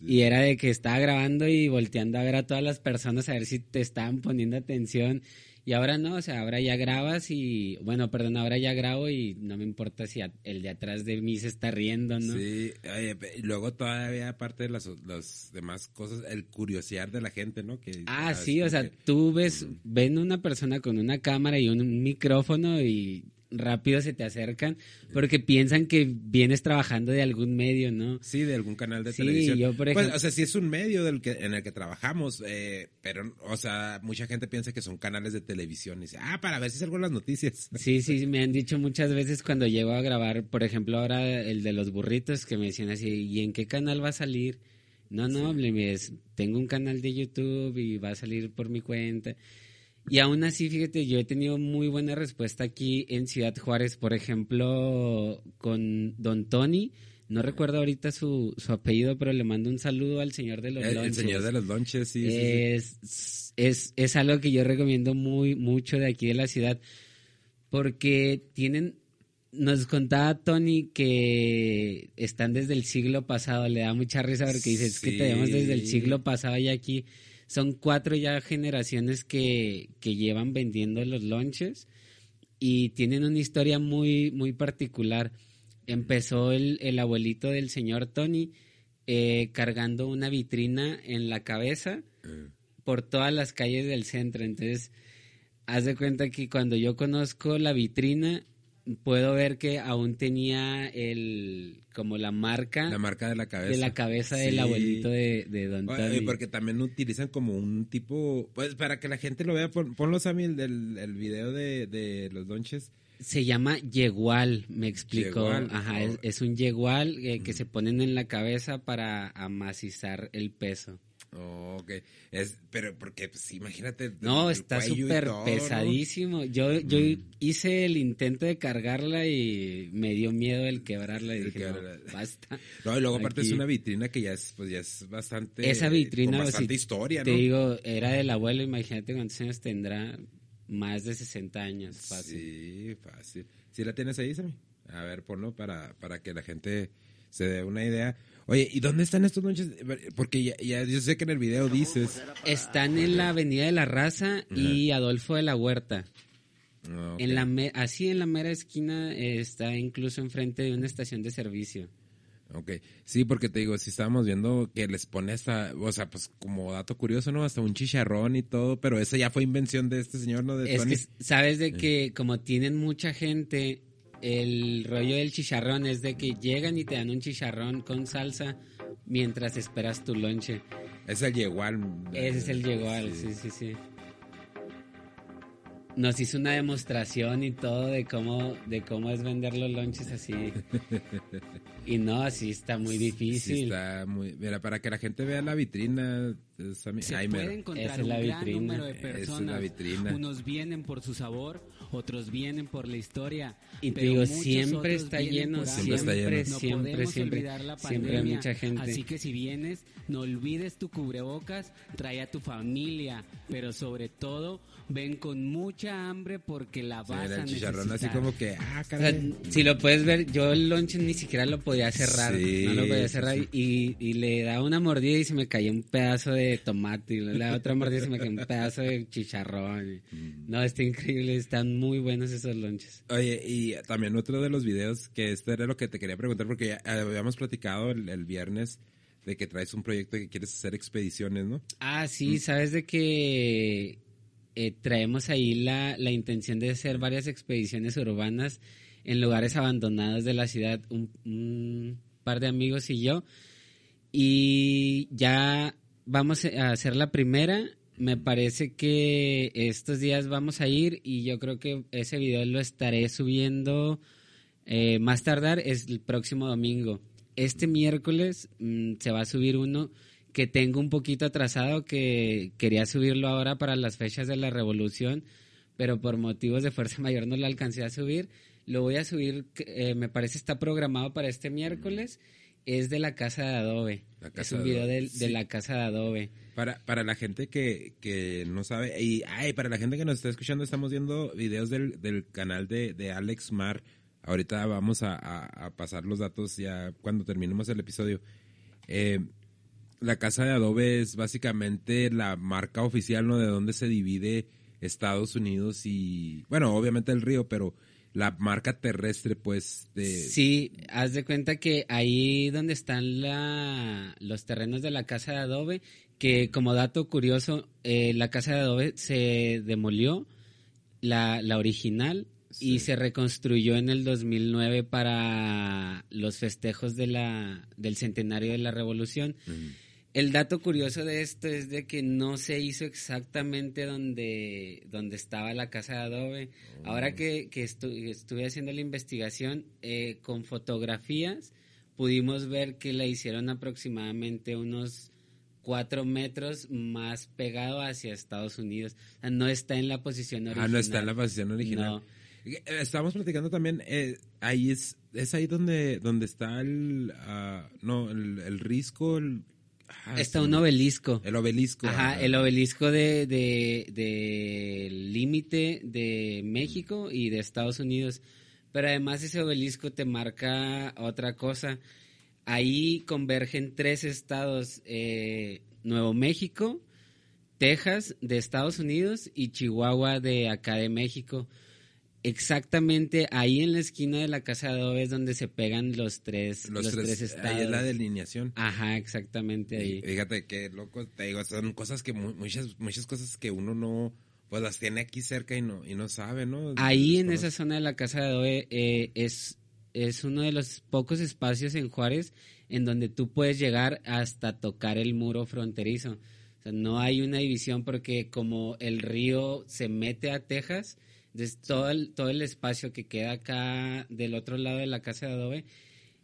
y era de que estaba grabando y volteando a ver a todas las personas a ver si te estaban poniendo atención. Y ahora no, o sea, ahora ya grabas y, bueno, perdón, ahora ya grabo y no me importa si el de atrás de mí se está riendo, ¿no? Sí, oye, y luego todavía aparte de las, las demás cosas, el curiosear de la gente, ¿no? Que, Ah, sí, o sea, que- tú ves, ven una persona con una cámara y un micrófono y rápido se te acercan porque piensan que vienes trabajando de algún medio, ¿no? Sí, de algún canal de Sí, televisión. yo, por Pues, ejemplo- o sea, sí es un medio del que, en el que trabajamos, eh, pero, o sea, mucha gente piensa que son canales de televisión y dice, ah, para ver si salgo las noticias. Sí, sí, me han dicho muchas veces cuando llego a grabar, por ejemplo, ahora el de los burritos, que me decían así, ¿y en qué canal va a salir? No, no, le- me- tengo un canal de YouTube y va a salir por mi cuenta. Y aún así, fíjate, yo he tenido muy buena respuesta aquí en Ciudad Juárez, por ejemplo, con Don Tony. No recuerdo ahorita su, su apellido, pero le mando un saludo al señor de los El, el lonches. señor de los lonches, sí. sí, sí. es, es, es algo que yo recomiendo muy mucho de aquí de la ciudad porque tienen nos contaba Tony que están desde el siglo pasado, le da mucha risa porque dice, es que Sí. tenemos desde el siglo pasado y aquí son cuatro ya generaciones que, que llevan vendiendo los lonches y tienen una historia muy, muy particular. Empezó el, el abuelito del señor Tony eh, cargando una vitrina en la cabeza por todas las calles del centro. Entonces, haz de cuenta que cuando yo conozco la vitrina, puedo ver que aún tenía el como la marca la marca de la cabeza. de la cabeza del abuelito de, de Don Tony. porque también utilizan como un tipo, pues para que la gente lo vea, pon, ponlo Sammy el del el video de, de los lonches. Se llama yegual, me explicó. Yegual, Ajá, oh. es, es un yegual eh, que se ponen en la cabeza para amacizar el peso. Ok. Es, pero porque, pues, imagínate. No, está súper pesadísimo. Yo, yo Mm. hice el intento de cargarla y me dio miedo el quebrarla y El dije, no, basta. No, y luego aparte es una vitrina que ya es, pues ya es bastante. Esa vitrina, Con si bastante historia, te ¿no? digo, era del abuelo, imagínate cuántos años tendrá, más de 60 años, fácil. Sí, fácil. ¿Sí la tienes ahí, Sammy? A ver, ponlo para, para que la gente se dé una idea. Oye, ¿y dónde están estos lonches? Porque ya, ya yo sé que en el video dices. Están en la Avenida de la Raza y Adolfo de la Huerta. Ah, ok. En la me- así en la mera esquina eh, está incluso enfrente de una estación de servicio. Ok, sí, porque te digo, si estábamos viendo que les pone hasta, o sea, pues como dato curioso, ¿no? Hasta un chicharrón y todo, pero esa ya fue invención de este señor, ¿no? De Es Tony. que sabes de que como tienen mucha gente, el rollo del chicharrón es de que llegan y te dan un chicharrón con salsa mientras esperas tu lonche. Es el yegual. Ese es el yegual, sí, sí, sí. Nos hizo una demostración y todo de cómo, de cómo es vender los lonches así. Y no, así está muy Sí, difícil. está muy. Mira, para que la gente vea la vitrina. es a mí- Se ay, puede encontrar Esa es un la gran vitrina. número de Esa es la personas. vitrina. Unos vienen por su sabor, otros vienen por la historia. Y te digo, siempre está lleno, Siempre está siempre, lleno. No siempre, podemos siempre, olvidar la siempre hay mucha gente. Así que si vienes, no olvides tu cubrebocas, trae a tu familia, pero sobre todo ven con mucha hambre porque la Sí, vas era a chicharrón así necesitar. como que, ah, O sea, si lo puedes ver, yo el lonche ni siquiera lo podía cerrar. Sí, no lo podía sí, cerrar sí. Y, y le daba una mordida y se me cayó un pedazo de tomate. Y le daba otra mordida y se me cayó un pedazo de chicharrón. Mm. No, está increíble. Están muy buenos esos lonches. Oye, y también otro de los videos, que este era lo que te quería preguntar, porque ya habíamos platicado el, el viernes de que traes un proyecto que quieres hacer expediciones, ¿no? Ah, Mm. sí, sabes de que eh, traemos ahí la, la intención de hacer varias expediciones urbanas en lugares abandonados de la ciudad, un, un par de amigos y yo. Y ya vamos a hacer la primera. Me parece que estos días vamos a ir y yo creo que ese video lo estaré subiendo eh, más tardar es el próximo domingo. Este miércoles mm, se va a subir uno que tengo un poquito atrasado, que quería subirlo ahora para las fechas de la revolución, pero por motivos de fuerza mayor no lo alcancé a subir. Lo voy a subir, eh, me parece está programado para este miércoles. Es de la casa de Adobe. La es casa un de video de, de sí. la casa de Adobe. Para, para la gente que, que no sabe, y ay, para la gente que nos está escuchando, estamos viendo videos del, del canal de, de Alex Mar. Ahorita vamos a, a- a pasar los datos ya cuando terminemos el episodio. Eh, la casa de Adobe es básicamente la marca oficial, ¿no? De donde se divide Estados Unidos y, bueno, obviamente el río, pero la marca terrestre, pues, de... Sí, haz de cuenta que ahí donde están la, los terrenos de la casa de Adobe, que como dato curioso, eh, la casa de Adobe se demolió, la, la original, Sí. y se reconstruyó en el 2009 para los festejos de la, del centenario de la revolución. Ujú. El dato curioso de esto es de que no se hizo exactamente donde, donde estaba la casa de Adobe. Ahora que, que estu- estuve haciendo la investigación eh, con fotografías, pudimos ver que la hicieron aproximadamente unos cuatro metros más pegado hacia Estados Unidos. O sea, no está en la posición original. Ah, no está en la posición original. No. Eh, Estábamos platicando también, eh, ahí es, es ahí donde, donde está el, ah, no, el, el risco, el, Está sí, un obelisco. El obelisco. Ajá, ajá. el obelisco de, de, del límite de México y de Estados Unidos. Pero además ese obelisco te marca otra cosa. Ahí convergen tres estados, eh, Nuevo México, Texas de Estados Unidos y Chihuahua de acá de México. Exactamente ahí en la esquina de la casa de Adobe es donde se pegan los tres, Los, los tres, tres estados. ahí es la delineación. Ajá, exactamente ahí. Y Fíjate qué loco, te digo, son cosas que mu- muchas, muchas cosas que uno no, pues las tiene aquí cerca y no, y no sabe, ¿no? Ahí en esa zona de la Casa de Adobe eh, es, es uno de los pocos espacios en Juárez en donde tú puedes llegar hasta tocar el muro fronterizo. O sea, no hay una división porque como el río se mete a Texas, entonces todo el, todo el espacio que queda acá del otro lado de la Casa de Adobe,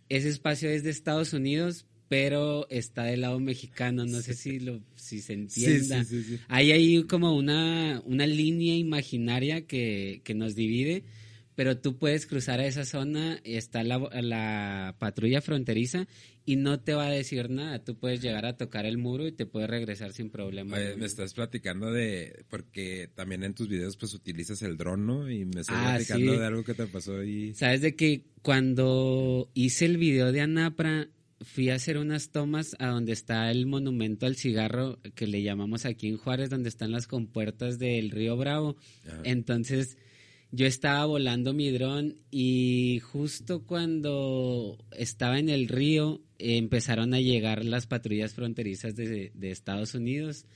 ese espacio es de Estados Unidos, pero está del lado mexicano, no sé si lo si se entienda. Hay ahí como una, una línea imaginaria que, que nos divide pero tú puedes cruzar a esa zona, está la, la, patrulla fronteriza y no te va a decir nada. Tú puedes llegar a tocar el muro y te puedes regresar sin problema. me estás platicando de, porque también en tus videos pues utilizas el dron, ¿no? Y me estás ah, platicando de algo que te pasó ahí. Sabes de que cuando hice el video de Anapra, fui a hacer unas tomas a donde está el monumento al cigarro que le llamamos aquí en Juárez, donde están las compuertas del río Bravo. Entonces yo estaba volando mi dron y justo cuando estaba en el río empezaron a llegar las patrullas fronterizas de, Estados Unidos.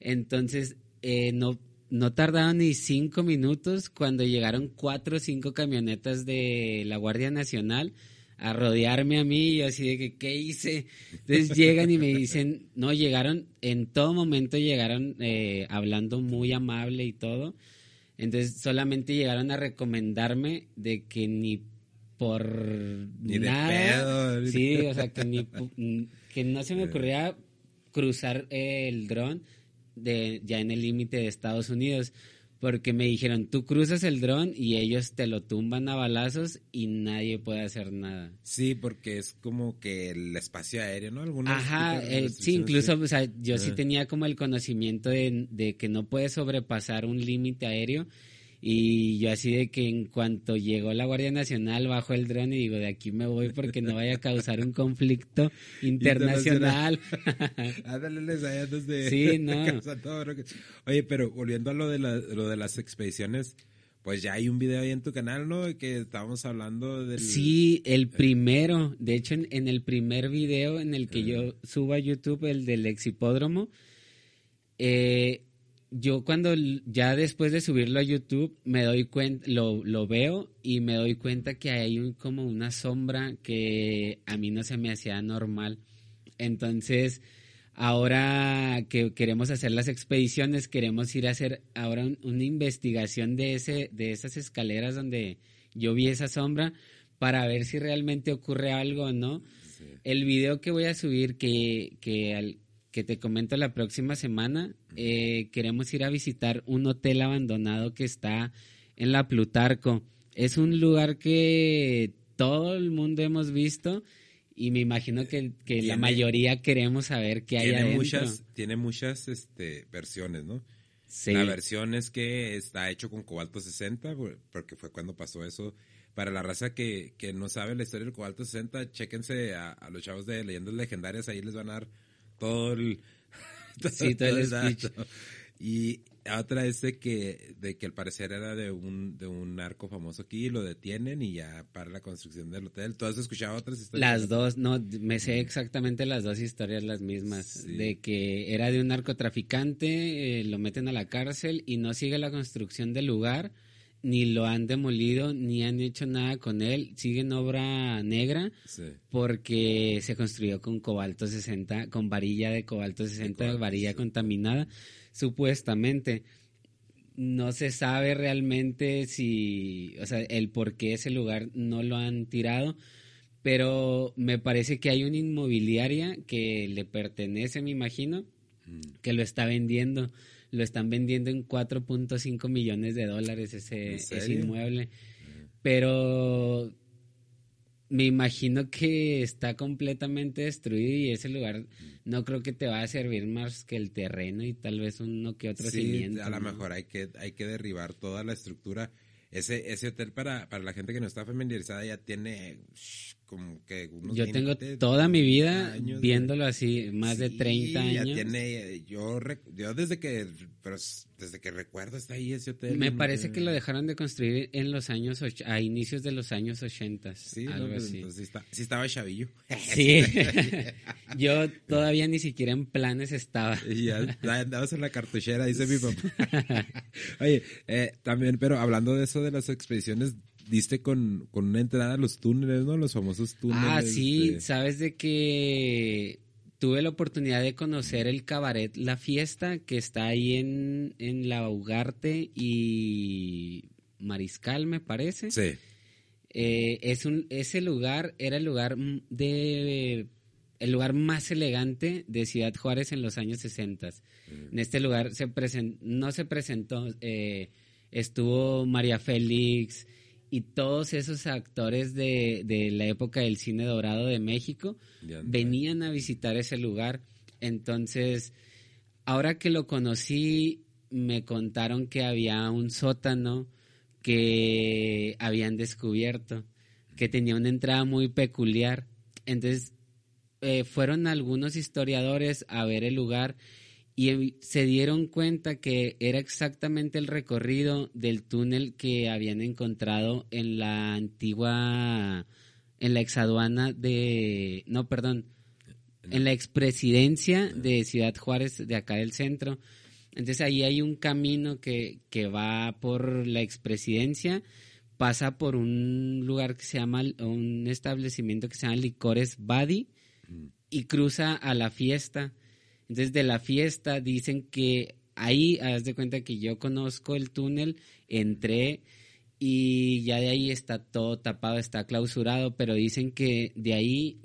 Entonces, eh, no, no tardaron ni cinco minutos cuando llegaron cuatro o cinco camionetas de la Guardia Nacional a rodearme a mí y así de que, ¿qué hice? Entonces llegan y me dicen, no, llegaron, en todo momento llegaron eh, hablando muy amable y todo entonces solamente llegaron a recomendarme de que ni por ni nada, de pedo. sí, o sea, que ni que no se me ocurría cruzar el dron de ya en el límite de Estados Unidos porque me dijeron, tú cruzas el dron y ellos te lo tumban a balazos y nadie puede hacer nada. Sí, porque es como que el espacio aéreo, ¿no? Ajá, eh, sí, incluso, o sea, yo sí tenía como el conocimiento de, de que no puedes sobrepasar un límite aéreo y yo así de que en cuanto llegó la Guardia Nacional bajo el dron y digo, de aquí me voy porque no vaya a causar un conflicto internacional. Ándale, allá desde... Sí, no. Oye, pero volviendo a lo de, lo de las expediciones, pues ya hay un video ahí en tu canal, ¿no? Que estábamos hablando del... Sí, el primero. De hecho, en, el primer video en el que yo subo a YouTube, el del exhipódromo, eh, yo cuando ya después de subirlo a YouTube me doy cuenta, lo, lo veo y me doy cuenta que hay un, como una sombra que a mí no se me hacía normal. Entonces, ahora que queremos hacer las expediciones, queremos ir a hacer ahora una investigación de, ese, de esas escaleras donde yo vi esa sombra para ver si realmente ocurre algo o no. El video que voy a subir, que, que al, que te comento la próxima semana, eh, queremos ir a visitar un hotel abandonado que está en la Plutarco. Es un lugar que todo el mundo hemos visto y me imagino que, la mayoría queremos saber qué hay tiene Muchas, tiene muchas este, versiones, ¿no? Sí. La versión es que está hecho con cobalto 60, porque fue cuando pasó eso. Para la raza que, que no sabe la historia del cobalto 60, chéquense a, a los chavos de leyendas legendarias, ahí les van a dar todo el, sí, todo, el speech. Y otra es de que, de que al parecer era de un, de un narco famoso aquí, lo detienen y ya para la construcción del hotel. ¿Tú has escuchado otras historias? Las dos, no, me sé exactamente las dos historias las mismas. De que era de un narcotraficante, eh, lo meten a la cárcel y no sigue la construcción del lugar ni lo han demolido, ni han hecho nada con él. Sigue en obra negra porque se construyó con cobalto 60, con varilla de cobalto 60, varilla contaminada, supuestamente. No se sabe realmente si, o sea, el por qué ese lugar no lo han tirado, pero me parece que hay una inmobiliaria que le pertenece, me imagino, mm. que lo está vendiendo lo están vendiendo en 4.5 millones de dólares ese, ese inmueble. Pero me imagino que está completamente destruido y ese lugar no creo que te va a servir más que el terreno y tal vez uno que otro cimiento. A lo mejor hay que, hay que derribar toda la estructura. Ese, ese hotel para, para la gente que no está familiarizada ya tiene como que Yo tengo toda mi vida viéndolo así, más de 30 años. Ya tiene, yo, yo desde que, pero desde que recuerdo está ahí ese hotel. Me parece que lo dejaron de construir en los años, a inicios de los años 80. Sí, algo pues así. Entonces sí, estaba chavillo. Sí, yo todavía ni siquiera en planes estaba. Y ya andabas en la cartuchera, dice mi papá. Oye, eh, también, pero hablando de eso de las expediciones, diste con, una entrada a los túneles, ¿no? Los famosos túneles. Ah, sí, sabes de que tuve la oportunidad de conocer el cabaret La Fiesta, que está ahí en, en La Ugarte y Mariscal, me parece. Sí. Eh, es un, ese lugar era el lugar de el lugar más elegante de Ciudad Juárez en los años 60. En este lugar se no se presentó, eh, estuvo María Félix y todos esos actores de, de, la época del cine dorado de México venían a visitar ese lugar. Entonces, ahora que lo conocí, me contaron que había un sótano que habían descubierto, que tenía una entrada muy peculiar. Entonces, eh, fueron algunos historiadores a ver el lugar y se dieron cuenta que era exactamente el recorrido del túnel que habían encontrado en la antigua, en la exaduana de, no, perdón, en la expresidencia de Ciudad Juárez, de acá del centro. Entonces ahí hay un camino que, que va por la expresidencia, pasa por un lugar que se llama, un establecimiento que se llama Licores Badi, y cruza a la fiesta. Entonces de la fiesta dicen que ahí, haz de cuenta que yo conozco el túnel, entré y ya de ahí está todo tapado, está clausurado, pero dicen que de ahí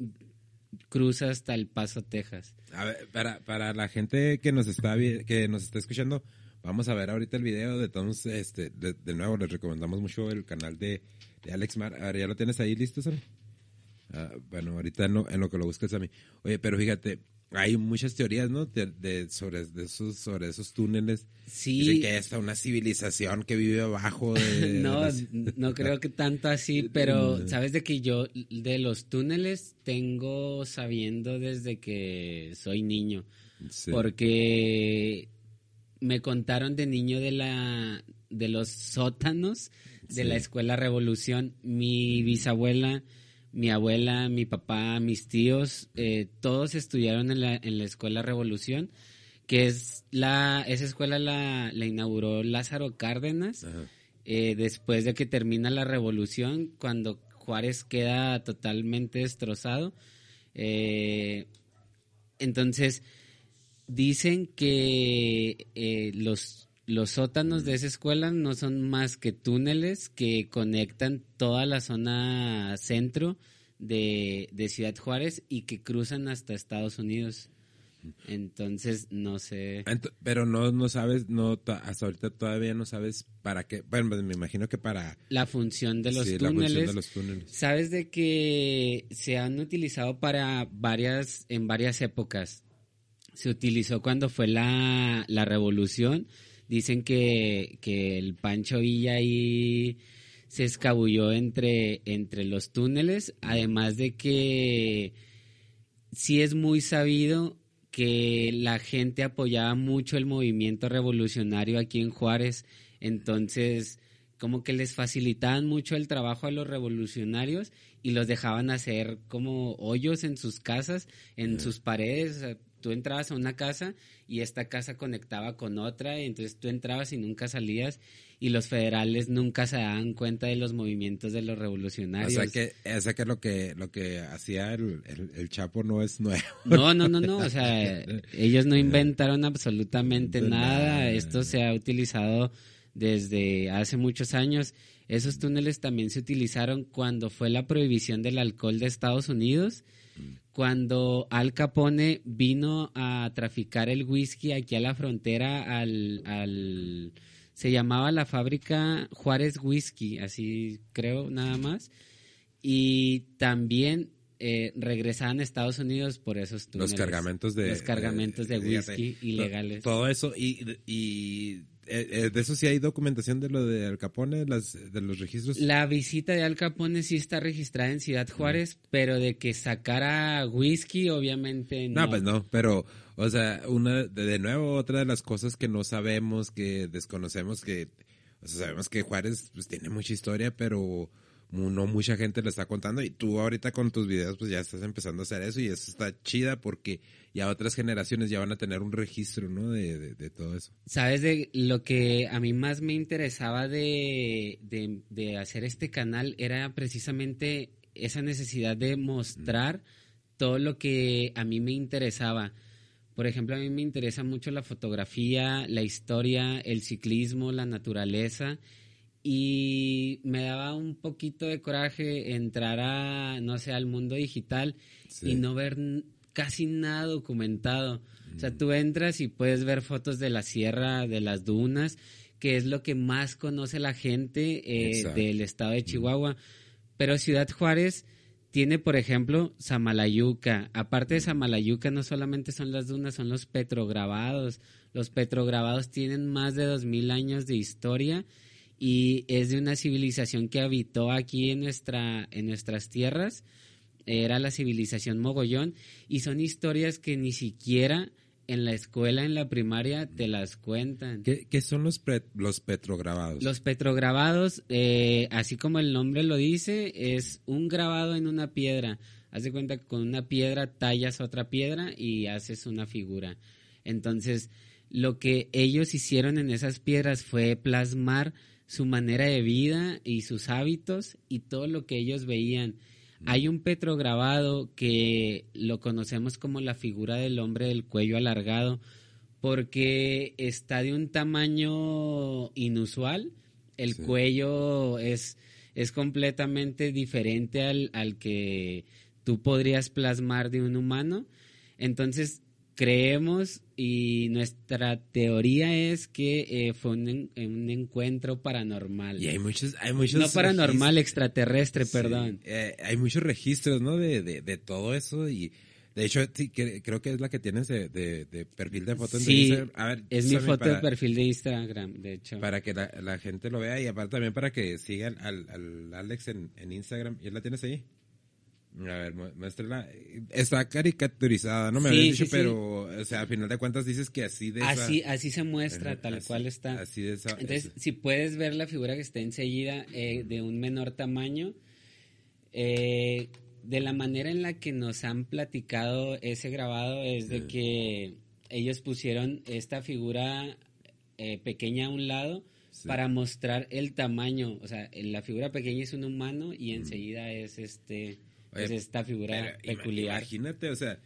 cruza hasta El Paso, Texas. A ver, para, para la gente que nos está que nos está escuchando, vamos a ver ahorita el video de todos, este, de, nuevo les recomendamos mucho el canal de, de Alex Mar. A ver, ¿ya lo tienes ahí listo, Sammy? Ah, bueno, ahorita en lo, en lo que lo busques, Sammy. Oye, pero fíjate, hay muchas teorías, ¿no? De, sobre, esos, sobre esos túneles. Sí. Dicen que hay hasta una civilización que vive abajo. De, no, no creo que tanto así, pero sabes de que yo de los túneles tengo sabiendo desde que soy niño. Porque me contaron de niño de la de los sótanos de la escuela Revolución. Mi bisabuela mi abuela, mi papá, mis tíos, eh, todos estudiaron en la, en la escuela Revolución, que es la, esa escuela la, la inauguró Lázaro Cárdenas, eh, después de que termina la revolución, cuando Juárez queda totalmente destrozado. Eh, entonces, dicen que los los sótanos de esa escuela no son más que túneles que conectan toda la zona centro de, Ciudad Juárez y que cruzan hasta Estados Unidos. Entonces, no sé. pero no, no sabes, no hasta ahorita todavía no sabes para qué. Bueno, pues me imagino que para. La función de los, túneles, de los túneles. Sabes de que se han utilizado para varias, en varias épocas. Se utilizó cuando fue la, la revolución Dicen que, el Pancho Villa ahí se escabulló entre, entre los túneles, además de que sí es muy sabido que la gente apoyaba mucho el movimiento revolucionario aquí en Juárez, entonces como que les facilitaban mucho el trabajo a los revolucionarios y los dejaban hacer como hoyos en sus casas, en sus paredes, tú entrabas a una casa y esta casa conectaba con otra, y entonces tú entrabas y nunca salías, y los federales nunca se daban cuenta de los movimientos de los revolucionarios. O sea que, o sea que lo que lo que hacía el, el, Chapo no es nuevo. No, no, no, no, o sea, ellos no inventaron absolutamente nada, esto se ha utilizado desde hace muchos años. Esos túneles también se utilizaron cuando fue la prohibición del alcohol de Estados Unidos cuando Al Capone vino a traficar el whisky aquí a la frontera al, se llamaba la fábrica Juárez Whisky, así creo nada más, y también eh, regresaban a Estados Unidos por esos túneles. Los cargamentos de... Los cargamentos de, whisky ilegales. Todo eso y, y eh, eh, de eso sí hay documentación de lo de Al Capone, las, de los registros. La visita de Al Capone sí está registrada en Ciudad Juárez, pero de que sacara whisky, obviamente no. No, pues no, pero, o sea, una, de, nuevo, otra de las cosas que no sabemos, que desconocemos, que, o sea, sabemos que Juárez pues, tiene mucha historia, pero no mucha gente le está contando y tú ahorita con tus videos pues ya estás empezando a hacer eso y eso está chida porque ya otras generaciones ya van a tener un registro, ¿no? De, de, todo eso. Sabes de lo que a mí más me interesaba de, de, hacer este canal era precisamente esa necesidad de mostrar todo lo que a mí me interesaba. Por ejemplo, a mí me interesa mucho la fotografía, la historia, el ciclismo, la naturaleza y me daba un poquito de coraje entrar a, no sé, al mundo digital y no ver casi nada documentado. O sea, tú entras y puedes ver fotos de la sierra, de las dunas, que es lo que más conoce la gente eh, del estado de Chihuahua. Pero Ciudad Juárez tiene, por ejemplo, Samalayuca. Aparte de Samalayuca, no solamente son las dunas, son los petrograbados. Los petrograbados tienen más de dos mil años de historia y es de una civilización que habitó aquí en, nuestra, en nuestras tierras. Era la civilización mogollón y son historias que ni siquiera en la escuela, en la primaria, te las cuentan. ¿Qué, son los, los petrograbados? Los petrograbados, eh, así como el nombre lo dice, es un grabado en una piedra. Haz de cuenta que con una piedra tallas otra piedra y haces una figura. Entonces, lo que ellos hicieron en esas piedras fue plasmar su manera de vida y sus hábitos y todo lo que ellos veían. Hay un petrograbado que lo conocemos como la figura del hombre del cuello alargado porque está de un tamaño inusual. El cuello es, es completamente diferente al, al que tú podrías plasmar de un humano. Entonces, creemos y nuestra teoría es que eh, fue un, encuentro paranormal. Y hay muchos, hay muchos no paranormal, extraterrestre, perdón. Eh, hay muchos registros, ¿no? De, de, todo eso y de hecho sí, creo que es la que tienes de, de perfil de foto. Sí, es mi foto de perfil de Instagram, de hecho. Para que la, gente lo vea y aparte también para que sigan al, al Alex en, en Instagram. ¿Y la tienes ahí? A ver, muéstrala. Está caricaturizada, no me habías dicho, pero, o sea, al final de cuentas dices que así de Así, así se muestra, tal cual está. Así de esa, Entonces, si puedes ver la figura que está enseguida eh, de un menor tamaño, eh, de la manera en la que nos han platicado ese grabado es de que ellos pusieron esta figura eh, pequeña a un lado para mostrar el tamaño. O sea, la figura pequeña es un humano y enseguida es este es esta figura peculiar. Imagínate, o sea,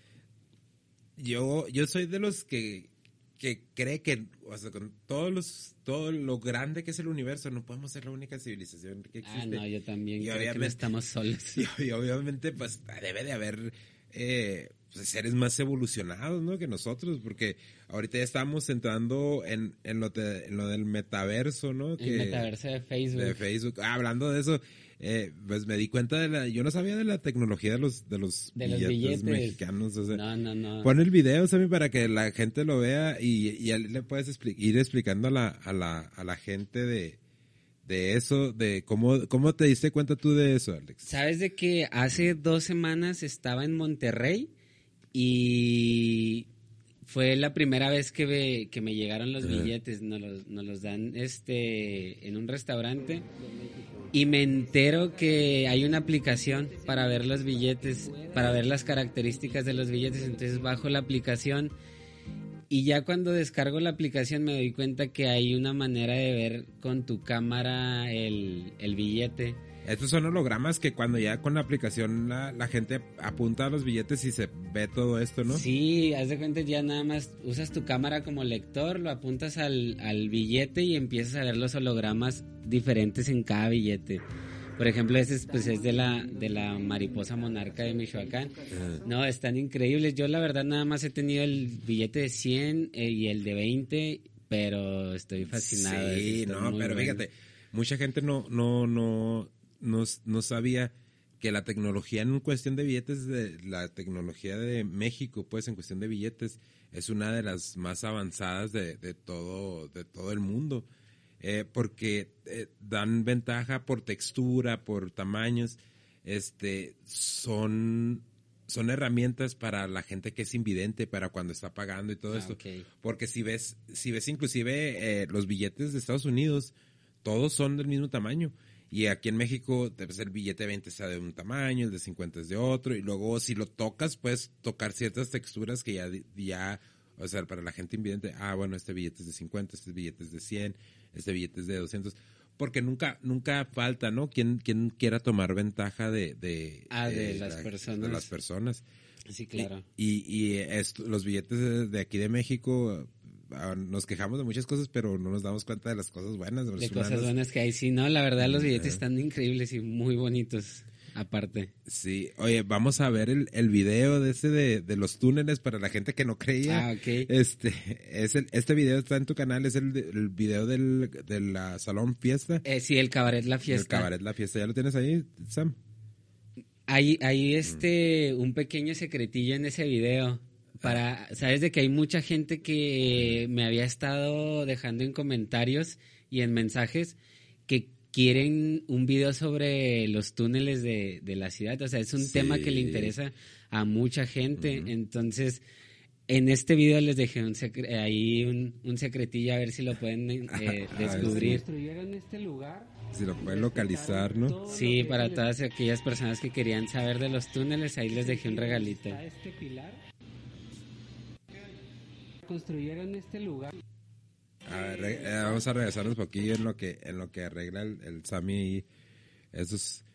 yo, yo soy de los que, que cree que, o sea, con todos los, todo lo grande que es el universo, no podemos ser la única civilización que existe. Ah, no, yo también y creo que no estamos solos. Y, obviamente, pues, debe de haber eh, pues, seres más evolucionados, ¿no? Que nosotros, porque ahorita ya estamos entrando en, en, lo, en lo del metaverso, ¿no? El metaverso de Facebook. De Facebook. Ah, hablando de eso, eh, pues me di cuenta de la, yo no sabía de la tecnología de los, de los, billetes, mexicanos. no, no, no. Pon el video, Sammy, para que la gente lo vea y, y le puedes ir explicando a la, a la, a la gente de, de eso, de cómo, cómo te diste cuenta tú de eso, Alex. Sabes de que hace dos semanas estaba en Monterrey y fue la primera vez que, me, que me llegaron los billetes, nos los, nos los dan este en un restaurante y me entero que hay una aplicación para ver los billetes, para ver las características de los billetes, entonces bajo la aplicación y ya cuando descargo la aplicación me doy cuenta que hay una manera de ver con tu cámara el, el billete. Estos son hologramas que cuando ya con la aplicación la, gente apunta a los billetes y se ve todo esto, ¿no? Sí, haz de cuenta ya nada más usas tu cámara como lector, lo apuntas al, al billete y empiezas a ver los hologramas diferentes en cada billete. Por ejemplo, ese es, pues, es de la, de la mariposa monarca de Michoacán. No, están increíbles. Yo la verdad nada más he tenido el billete de 100 eh, y el de 20, pero estoy fascinado. Sí, no, pero fíjate, mucha gente no, no, no no, sabía que la tecnología en cuestión de billetes, de, la tecnología de México, pues en cuestión de billetes, es una de las más avanzadas de, todo, de todo el mundo. Eh, porque eh, dan ventaja por textura, por tamaños, este, son, son herramientas para la gente que es invidente, para cuando está pagando y todo ah, esto. Porque si ves, si ves inclusive eh, los billetes de Estados Unidos, todos son del mismo tamaño. Y aquí en México, el billete de 20 sea de un tamaño, el de 50 es de otro. Y luego, si lo tocas, puedes tocar ciertas texturas que ya, ya o sea, para la gente invidente, ah, bueno, este billete es de 50, este billete es de 100, este billete es de 200. Porque nunca, nunca falta, ¿no? Quien, quien quiera tomar ventaja de, de, ah, de, las personas. De las personas. Sí, claro. Y, y, los billetes de aquí de México, nos quejamos de muchas cosas, pero no nos damos cuenta de las cosas buenas. De, cosas buenas que hay, sí, no, la verdad los billetes están increíbles y muy bonitos. aparte. Sí, oye, vamos a ver el, el video de ese de, de los túneles para la gente que no creía. Ah, ok. Este, es el, este video está en tu canal, es el, de- el video del, de la salón fiesta. Eh, sí, el cabaret La El Fiesta. cabaret La Fiesta, ¿ya lo tienes ahí, Sam? Hay, hay este, un pequeño secretillo en ese video. Para, sabes de que hay mucha gente que me había estado dejando en comentarios y en mensajes que quieren un video sobre los túneles de, de la ciudad. O sea, es un Sí. tema que le interesa a mucha gente. Entonces, en este video les dejé un secre- ahí un, un secretillo a ver si lo pueden eh, descubrir. Construyeron este lugar. Si lo puedes localizar, ¿no? Sí, para todas aquellas personas que querían saber de los túneles, ahí les dejé un regalito. Está este pilar. Construyeron este lugar. A ver, re- eh, vamos a regresarnos un poquillo en lo que, en lo que arregla el, el Sammy y esos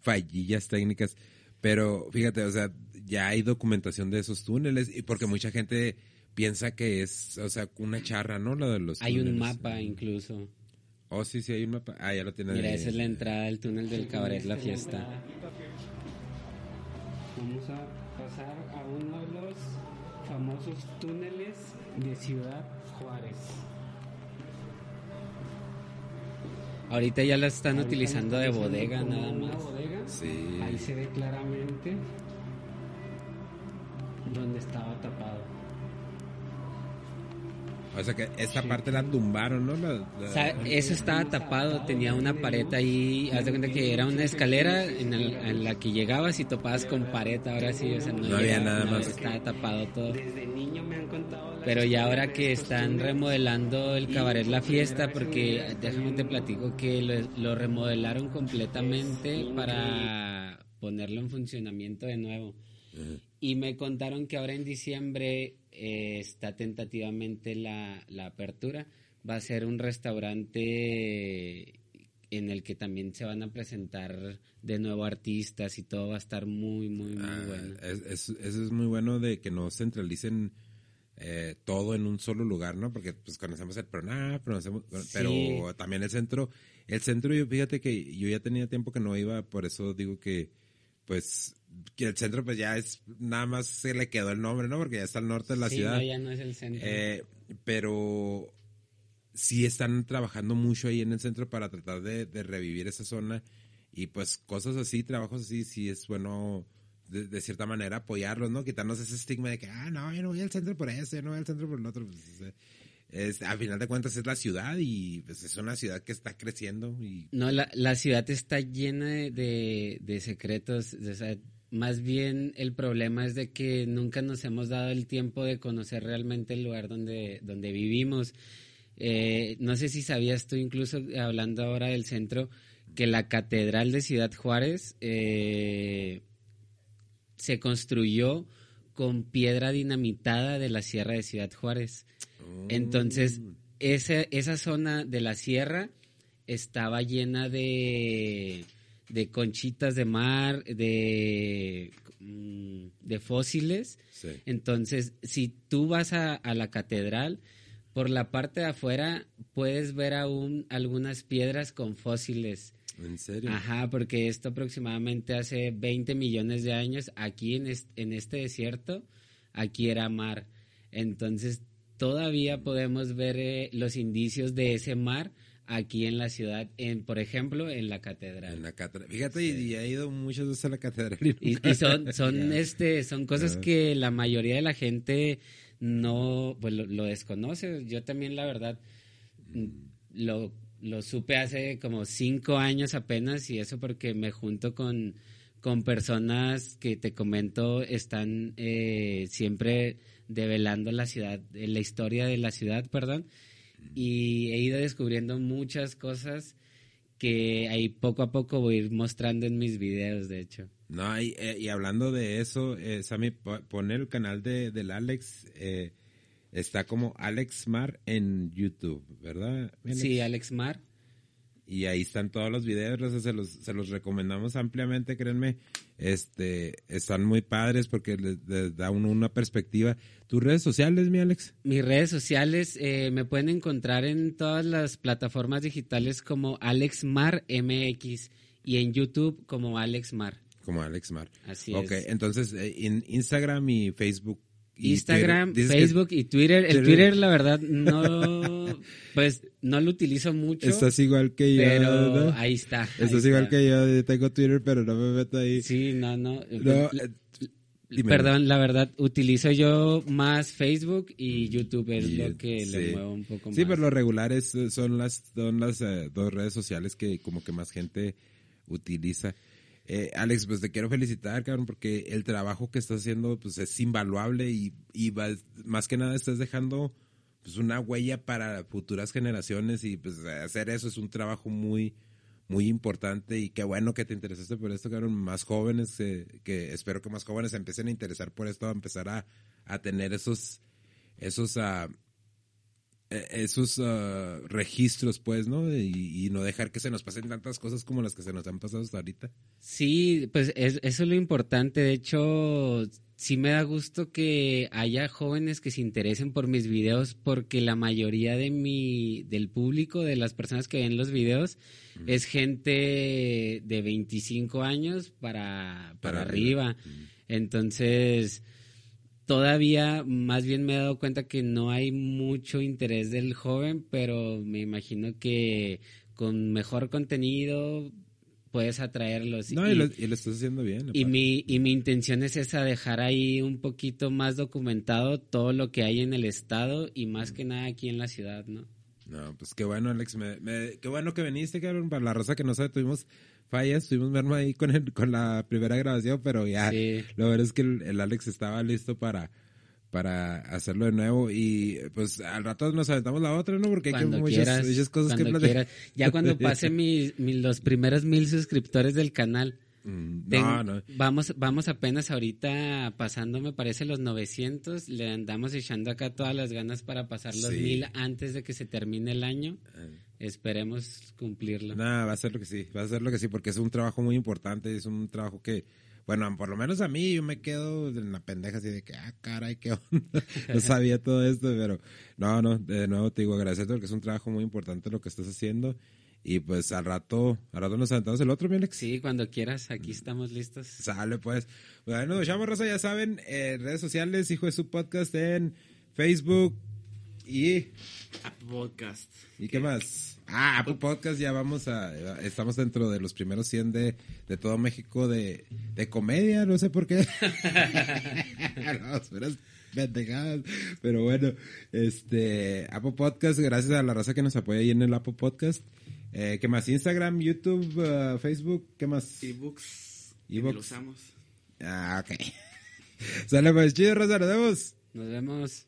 fallillas técnicas. Pero fíjate, o sea, ya hay documentación de esos túneles y porque mucha gente piensa que es, o sea, una charra, ¿no? Lo de los Hay un túneles. mapa incluso. Oh, sí, sí, hay un mapa. Ah, ya lo tienes. Mira, ahí. esa es la entrada del túnel del cabaret La Esta es la Fiesta. Vamos a pasar a uno de los famosos túneles de Ciudad Juárez. Ahorita ya la están Ahorita utilizando de bodega nada una más. bodega. Sí. Ahí se ve claramente donde estaba tapado. O sea que esta parte la tumbaron, ¿no? La- la- O sea, eso estaba tapado, tenía una pared ahí, haz de cuenta que era una escalera en, el- en la que llegabas y topabas con pared, ahora sí, o sea, no, No había llegaba- nada más. Estaba tapado todo. Desde niño me han contado Pero ya ahora que están remodelando el cabaret La Fiesta, porque déjame te platico que lo, lo remodelaron completamente para ponerlo en funcionamiento de nuevo. Y me contaron que ahora en diciembre eh, está tentativamente la, la apertura. Va a ser un restaurante en el que también se van a presentar de nuevo artistas y todo va a estar muy, muy, muy Ah, bueno. es- es- eso es muy bueno de que no centralicen eh, todo en un solo lugar, ¿no? Porque pues conocemos el Proná, conocemos, pero también el centro, el centro yo fíjate que yo ya tenía tiempo que no iba, por eso digo que pues el centro pues ya es nada más se le quedó el nombre, ¿no? Porque ya está al norte de la Sí, ciudad. no, ya no es el centro. Eh, pero sí están trabajando mucho ahí en el centro para tratar de, de revivir esa zona y pues cosas así, trabajos así, sí es bueno de, de cierta manera apoyarlos, ¿no? Quitarnos ese estigma de que, ah, no, yo no voy al centro por eso, yo no voy al centro por el otro. Pues, es, a final de cuentas es la ciudad y pues es una ciudad que está creciendo y No, la, la ciudad está llena de, de- secretos. más bien el problema es de que nunca nos hemos dado el tiempo de conocer realmente el lugar donde, donde vivimos. Eh, no sé si sabías tú, incluso hablando ahora del centro, que la Catedral de Ciudad Juárez eh, se construyó con piedra dinamitada de la Sierra de Ciudad Juárez. Entonces, esa, esa zona de la sierra estaba llena de, de conchitas de mar, de, mm, de fósiles. sí. Entonces, si tú vas a, a la catedral, por la parte de afuera puedes ver aún algunas piedras con fósiles. ¿En serio? Ajá, porque esto aproximadamente hace 20 millones de años, aquí en, est- en este desierto, aquí era mar. Entonces, todavía podemos ver eh, los indicios de ese mar aquí en la ciudad, en por ejemplo, en la En catedral. la catedral. Fíjate, y, y he ido muchas veces a la catedral. Y, Y, nunca- y son, son, este, son cosas que la mayoría de la gente no, pues lo, lo desconoce. Yo también, la verdad, mm, lo, lo supe hace como cinco años apenas y eso porque me junto con, con personas que te comento están eh, siempre develando la ciudad, eh, la historia de la ciudad, perdón, y he ido descubriendo muchas cosas que ahí poco a poco voy a ir mostrando en mis videos, de hecho. No, y, eh, y hablando de eso, eh, Sammy, po- pone el canal de, del Alex, eh, está como Alex Mar en YouTube, ¿verdad? Alex? Sí, Alex Mar. Y ahí están todos los videos, o sea, se los, se los recomendamos ampliamente, créanme. Este, están muy padres porque les, les da uno una perspectiva. ¿Tus redes sociales, mi Alex? Mis redes sociales eh, me pueden encontrar en todas las plataformas digitales como Alex Mar MX y en YouTube como Alex Mar. Como Alex Mar. Así Ok, es. entonces en Instagram y Facebook. Y Instagram, que Facebook y Twitter. El Twitter- la verdad, no, pues no lo utilizo mucho. Estás igual que yo. pero ¿no? ahí está. ahí Estás igual está. que yo. Yo tengo Twitter, pero no me meto ahí. Sí, no, no. No, La- eh. Perdón, la verdad, utilizo yo más Facebook y YouTube es Y, lo que le sí. muevo un poco Sí, más. pero lo regular es, son las, son las eh, dos redes sociales que como que más gente utiliza. Eh, Alex, pues te quiero felicitar, cabrón, porque el trabajo que estás haciendo pues es invaluable y, y más que nada estás dejando pues una huella para futuras generaciones y pues hacer eso es un trabajo muy muy importante y qué bueno que te interesaste por esto, cabrón. Más jóvenes, eh, que espero que más jóvenes se empiecen a interesar por esto, a empezar a, tener esos, esos, ah, esos ah, registros, pues, ¿no? Y, y no dejar que se nos pasen tantas cosas como las que se nos han pasado hasta ahorita. Sí, pues es- eso es lo importante. De hecho, sí me da gusto que haya jóvenes que se interesen por mis videos porque la mayoría de mi, del público, de las personas que ven los videos, es gente de 25 años para, para, Para arriba. arriba. Entonces, todavía más bien me he dado cuenta que no hay mucho interés del joven, pero me imagino que con mejor contenido puedes atraerlos. No, y, y, lo, y lo estás haciendo bien. y mi, y mi intención es esa, dejar ahí un poquito más documentado todo lo que hay en el estado y más que nada aquí en la ciudad, ¿no? No, pues qué bueno, Alex. Me, me- qué bueno que viniste, cabrón. Para la raza que no sabe, tuvimos fallas, tuvimos merma ahí con, el, con la primera grabación, pero ya. Sí. Lo verdad es que el, el Alex estaba listo para, para hacerlo de nuevo. Y pues al rato nos aventamos la otra, ¿no? Porque hay que muchas, muchas cosas que platicar. Ya cuando pase mi, mi- los primeros mil suscriptores del canal. Mm, Ten- No, no. Vamos, vamos apenas ahorita pasando, me parece, los 900. Le andamos echando acá todas las ganas para pasar los Sí. mil antes de que se termine el año. Esperemos cumplirlo. Nada, va a ser lo que sí, va a ser lo que sí, porque es un trabajo muy importante, es un trabajo que, bueno, por lo menos a mí yo me quedo en la pendeja así de que, ah, caray, qué onda, no sabía todo esto, pero no, no, de nuevo te digo, agradecerte porque es un trabajo muy importante lo que estás haciendo y pues al rato, al rato nos aventamos el otro, mi Alex. Sí, cuando quieras, aquí estamos listos. Sale pues. Bueno, nos echamos raza, ya saben, en redes sociales, hijo de su podcast en Facebook y Podcast. ¿Y qué más? Ah, Apple Podcast ya vamos a... Estamos dentro de los primeros 100 de, de todo México de, de comedia, no sé por qué. no, puras pendejadas. Pero bueno, este... Apple Podcast, gracias a la raza que nos apoya ahí en el Apple Podcast. Eh, ¿Qué más? Instagram, YouTube, uh, Facebook, ¿qué más? Ebooks. Ebooks. Los amos. Ah, ok. Sale pues chido, Rosa, nos vemos. Nos vemos.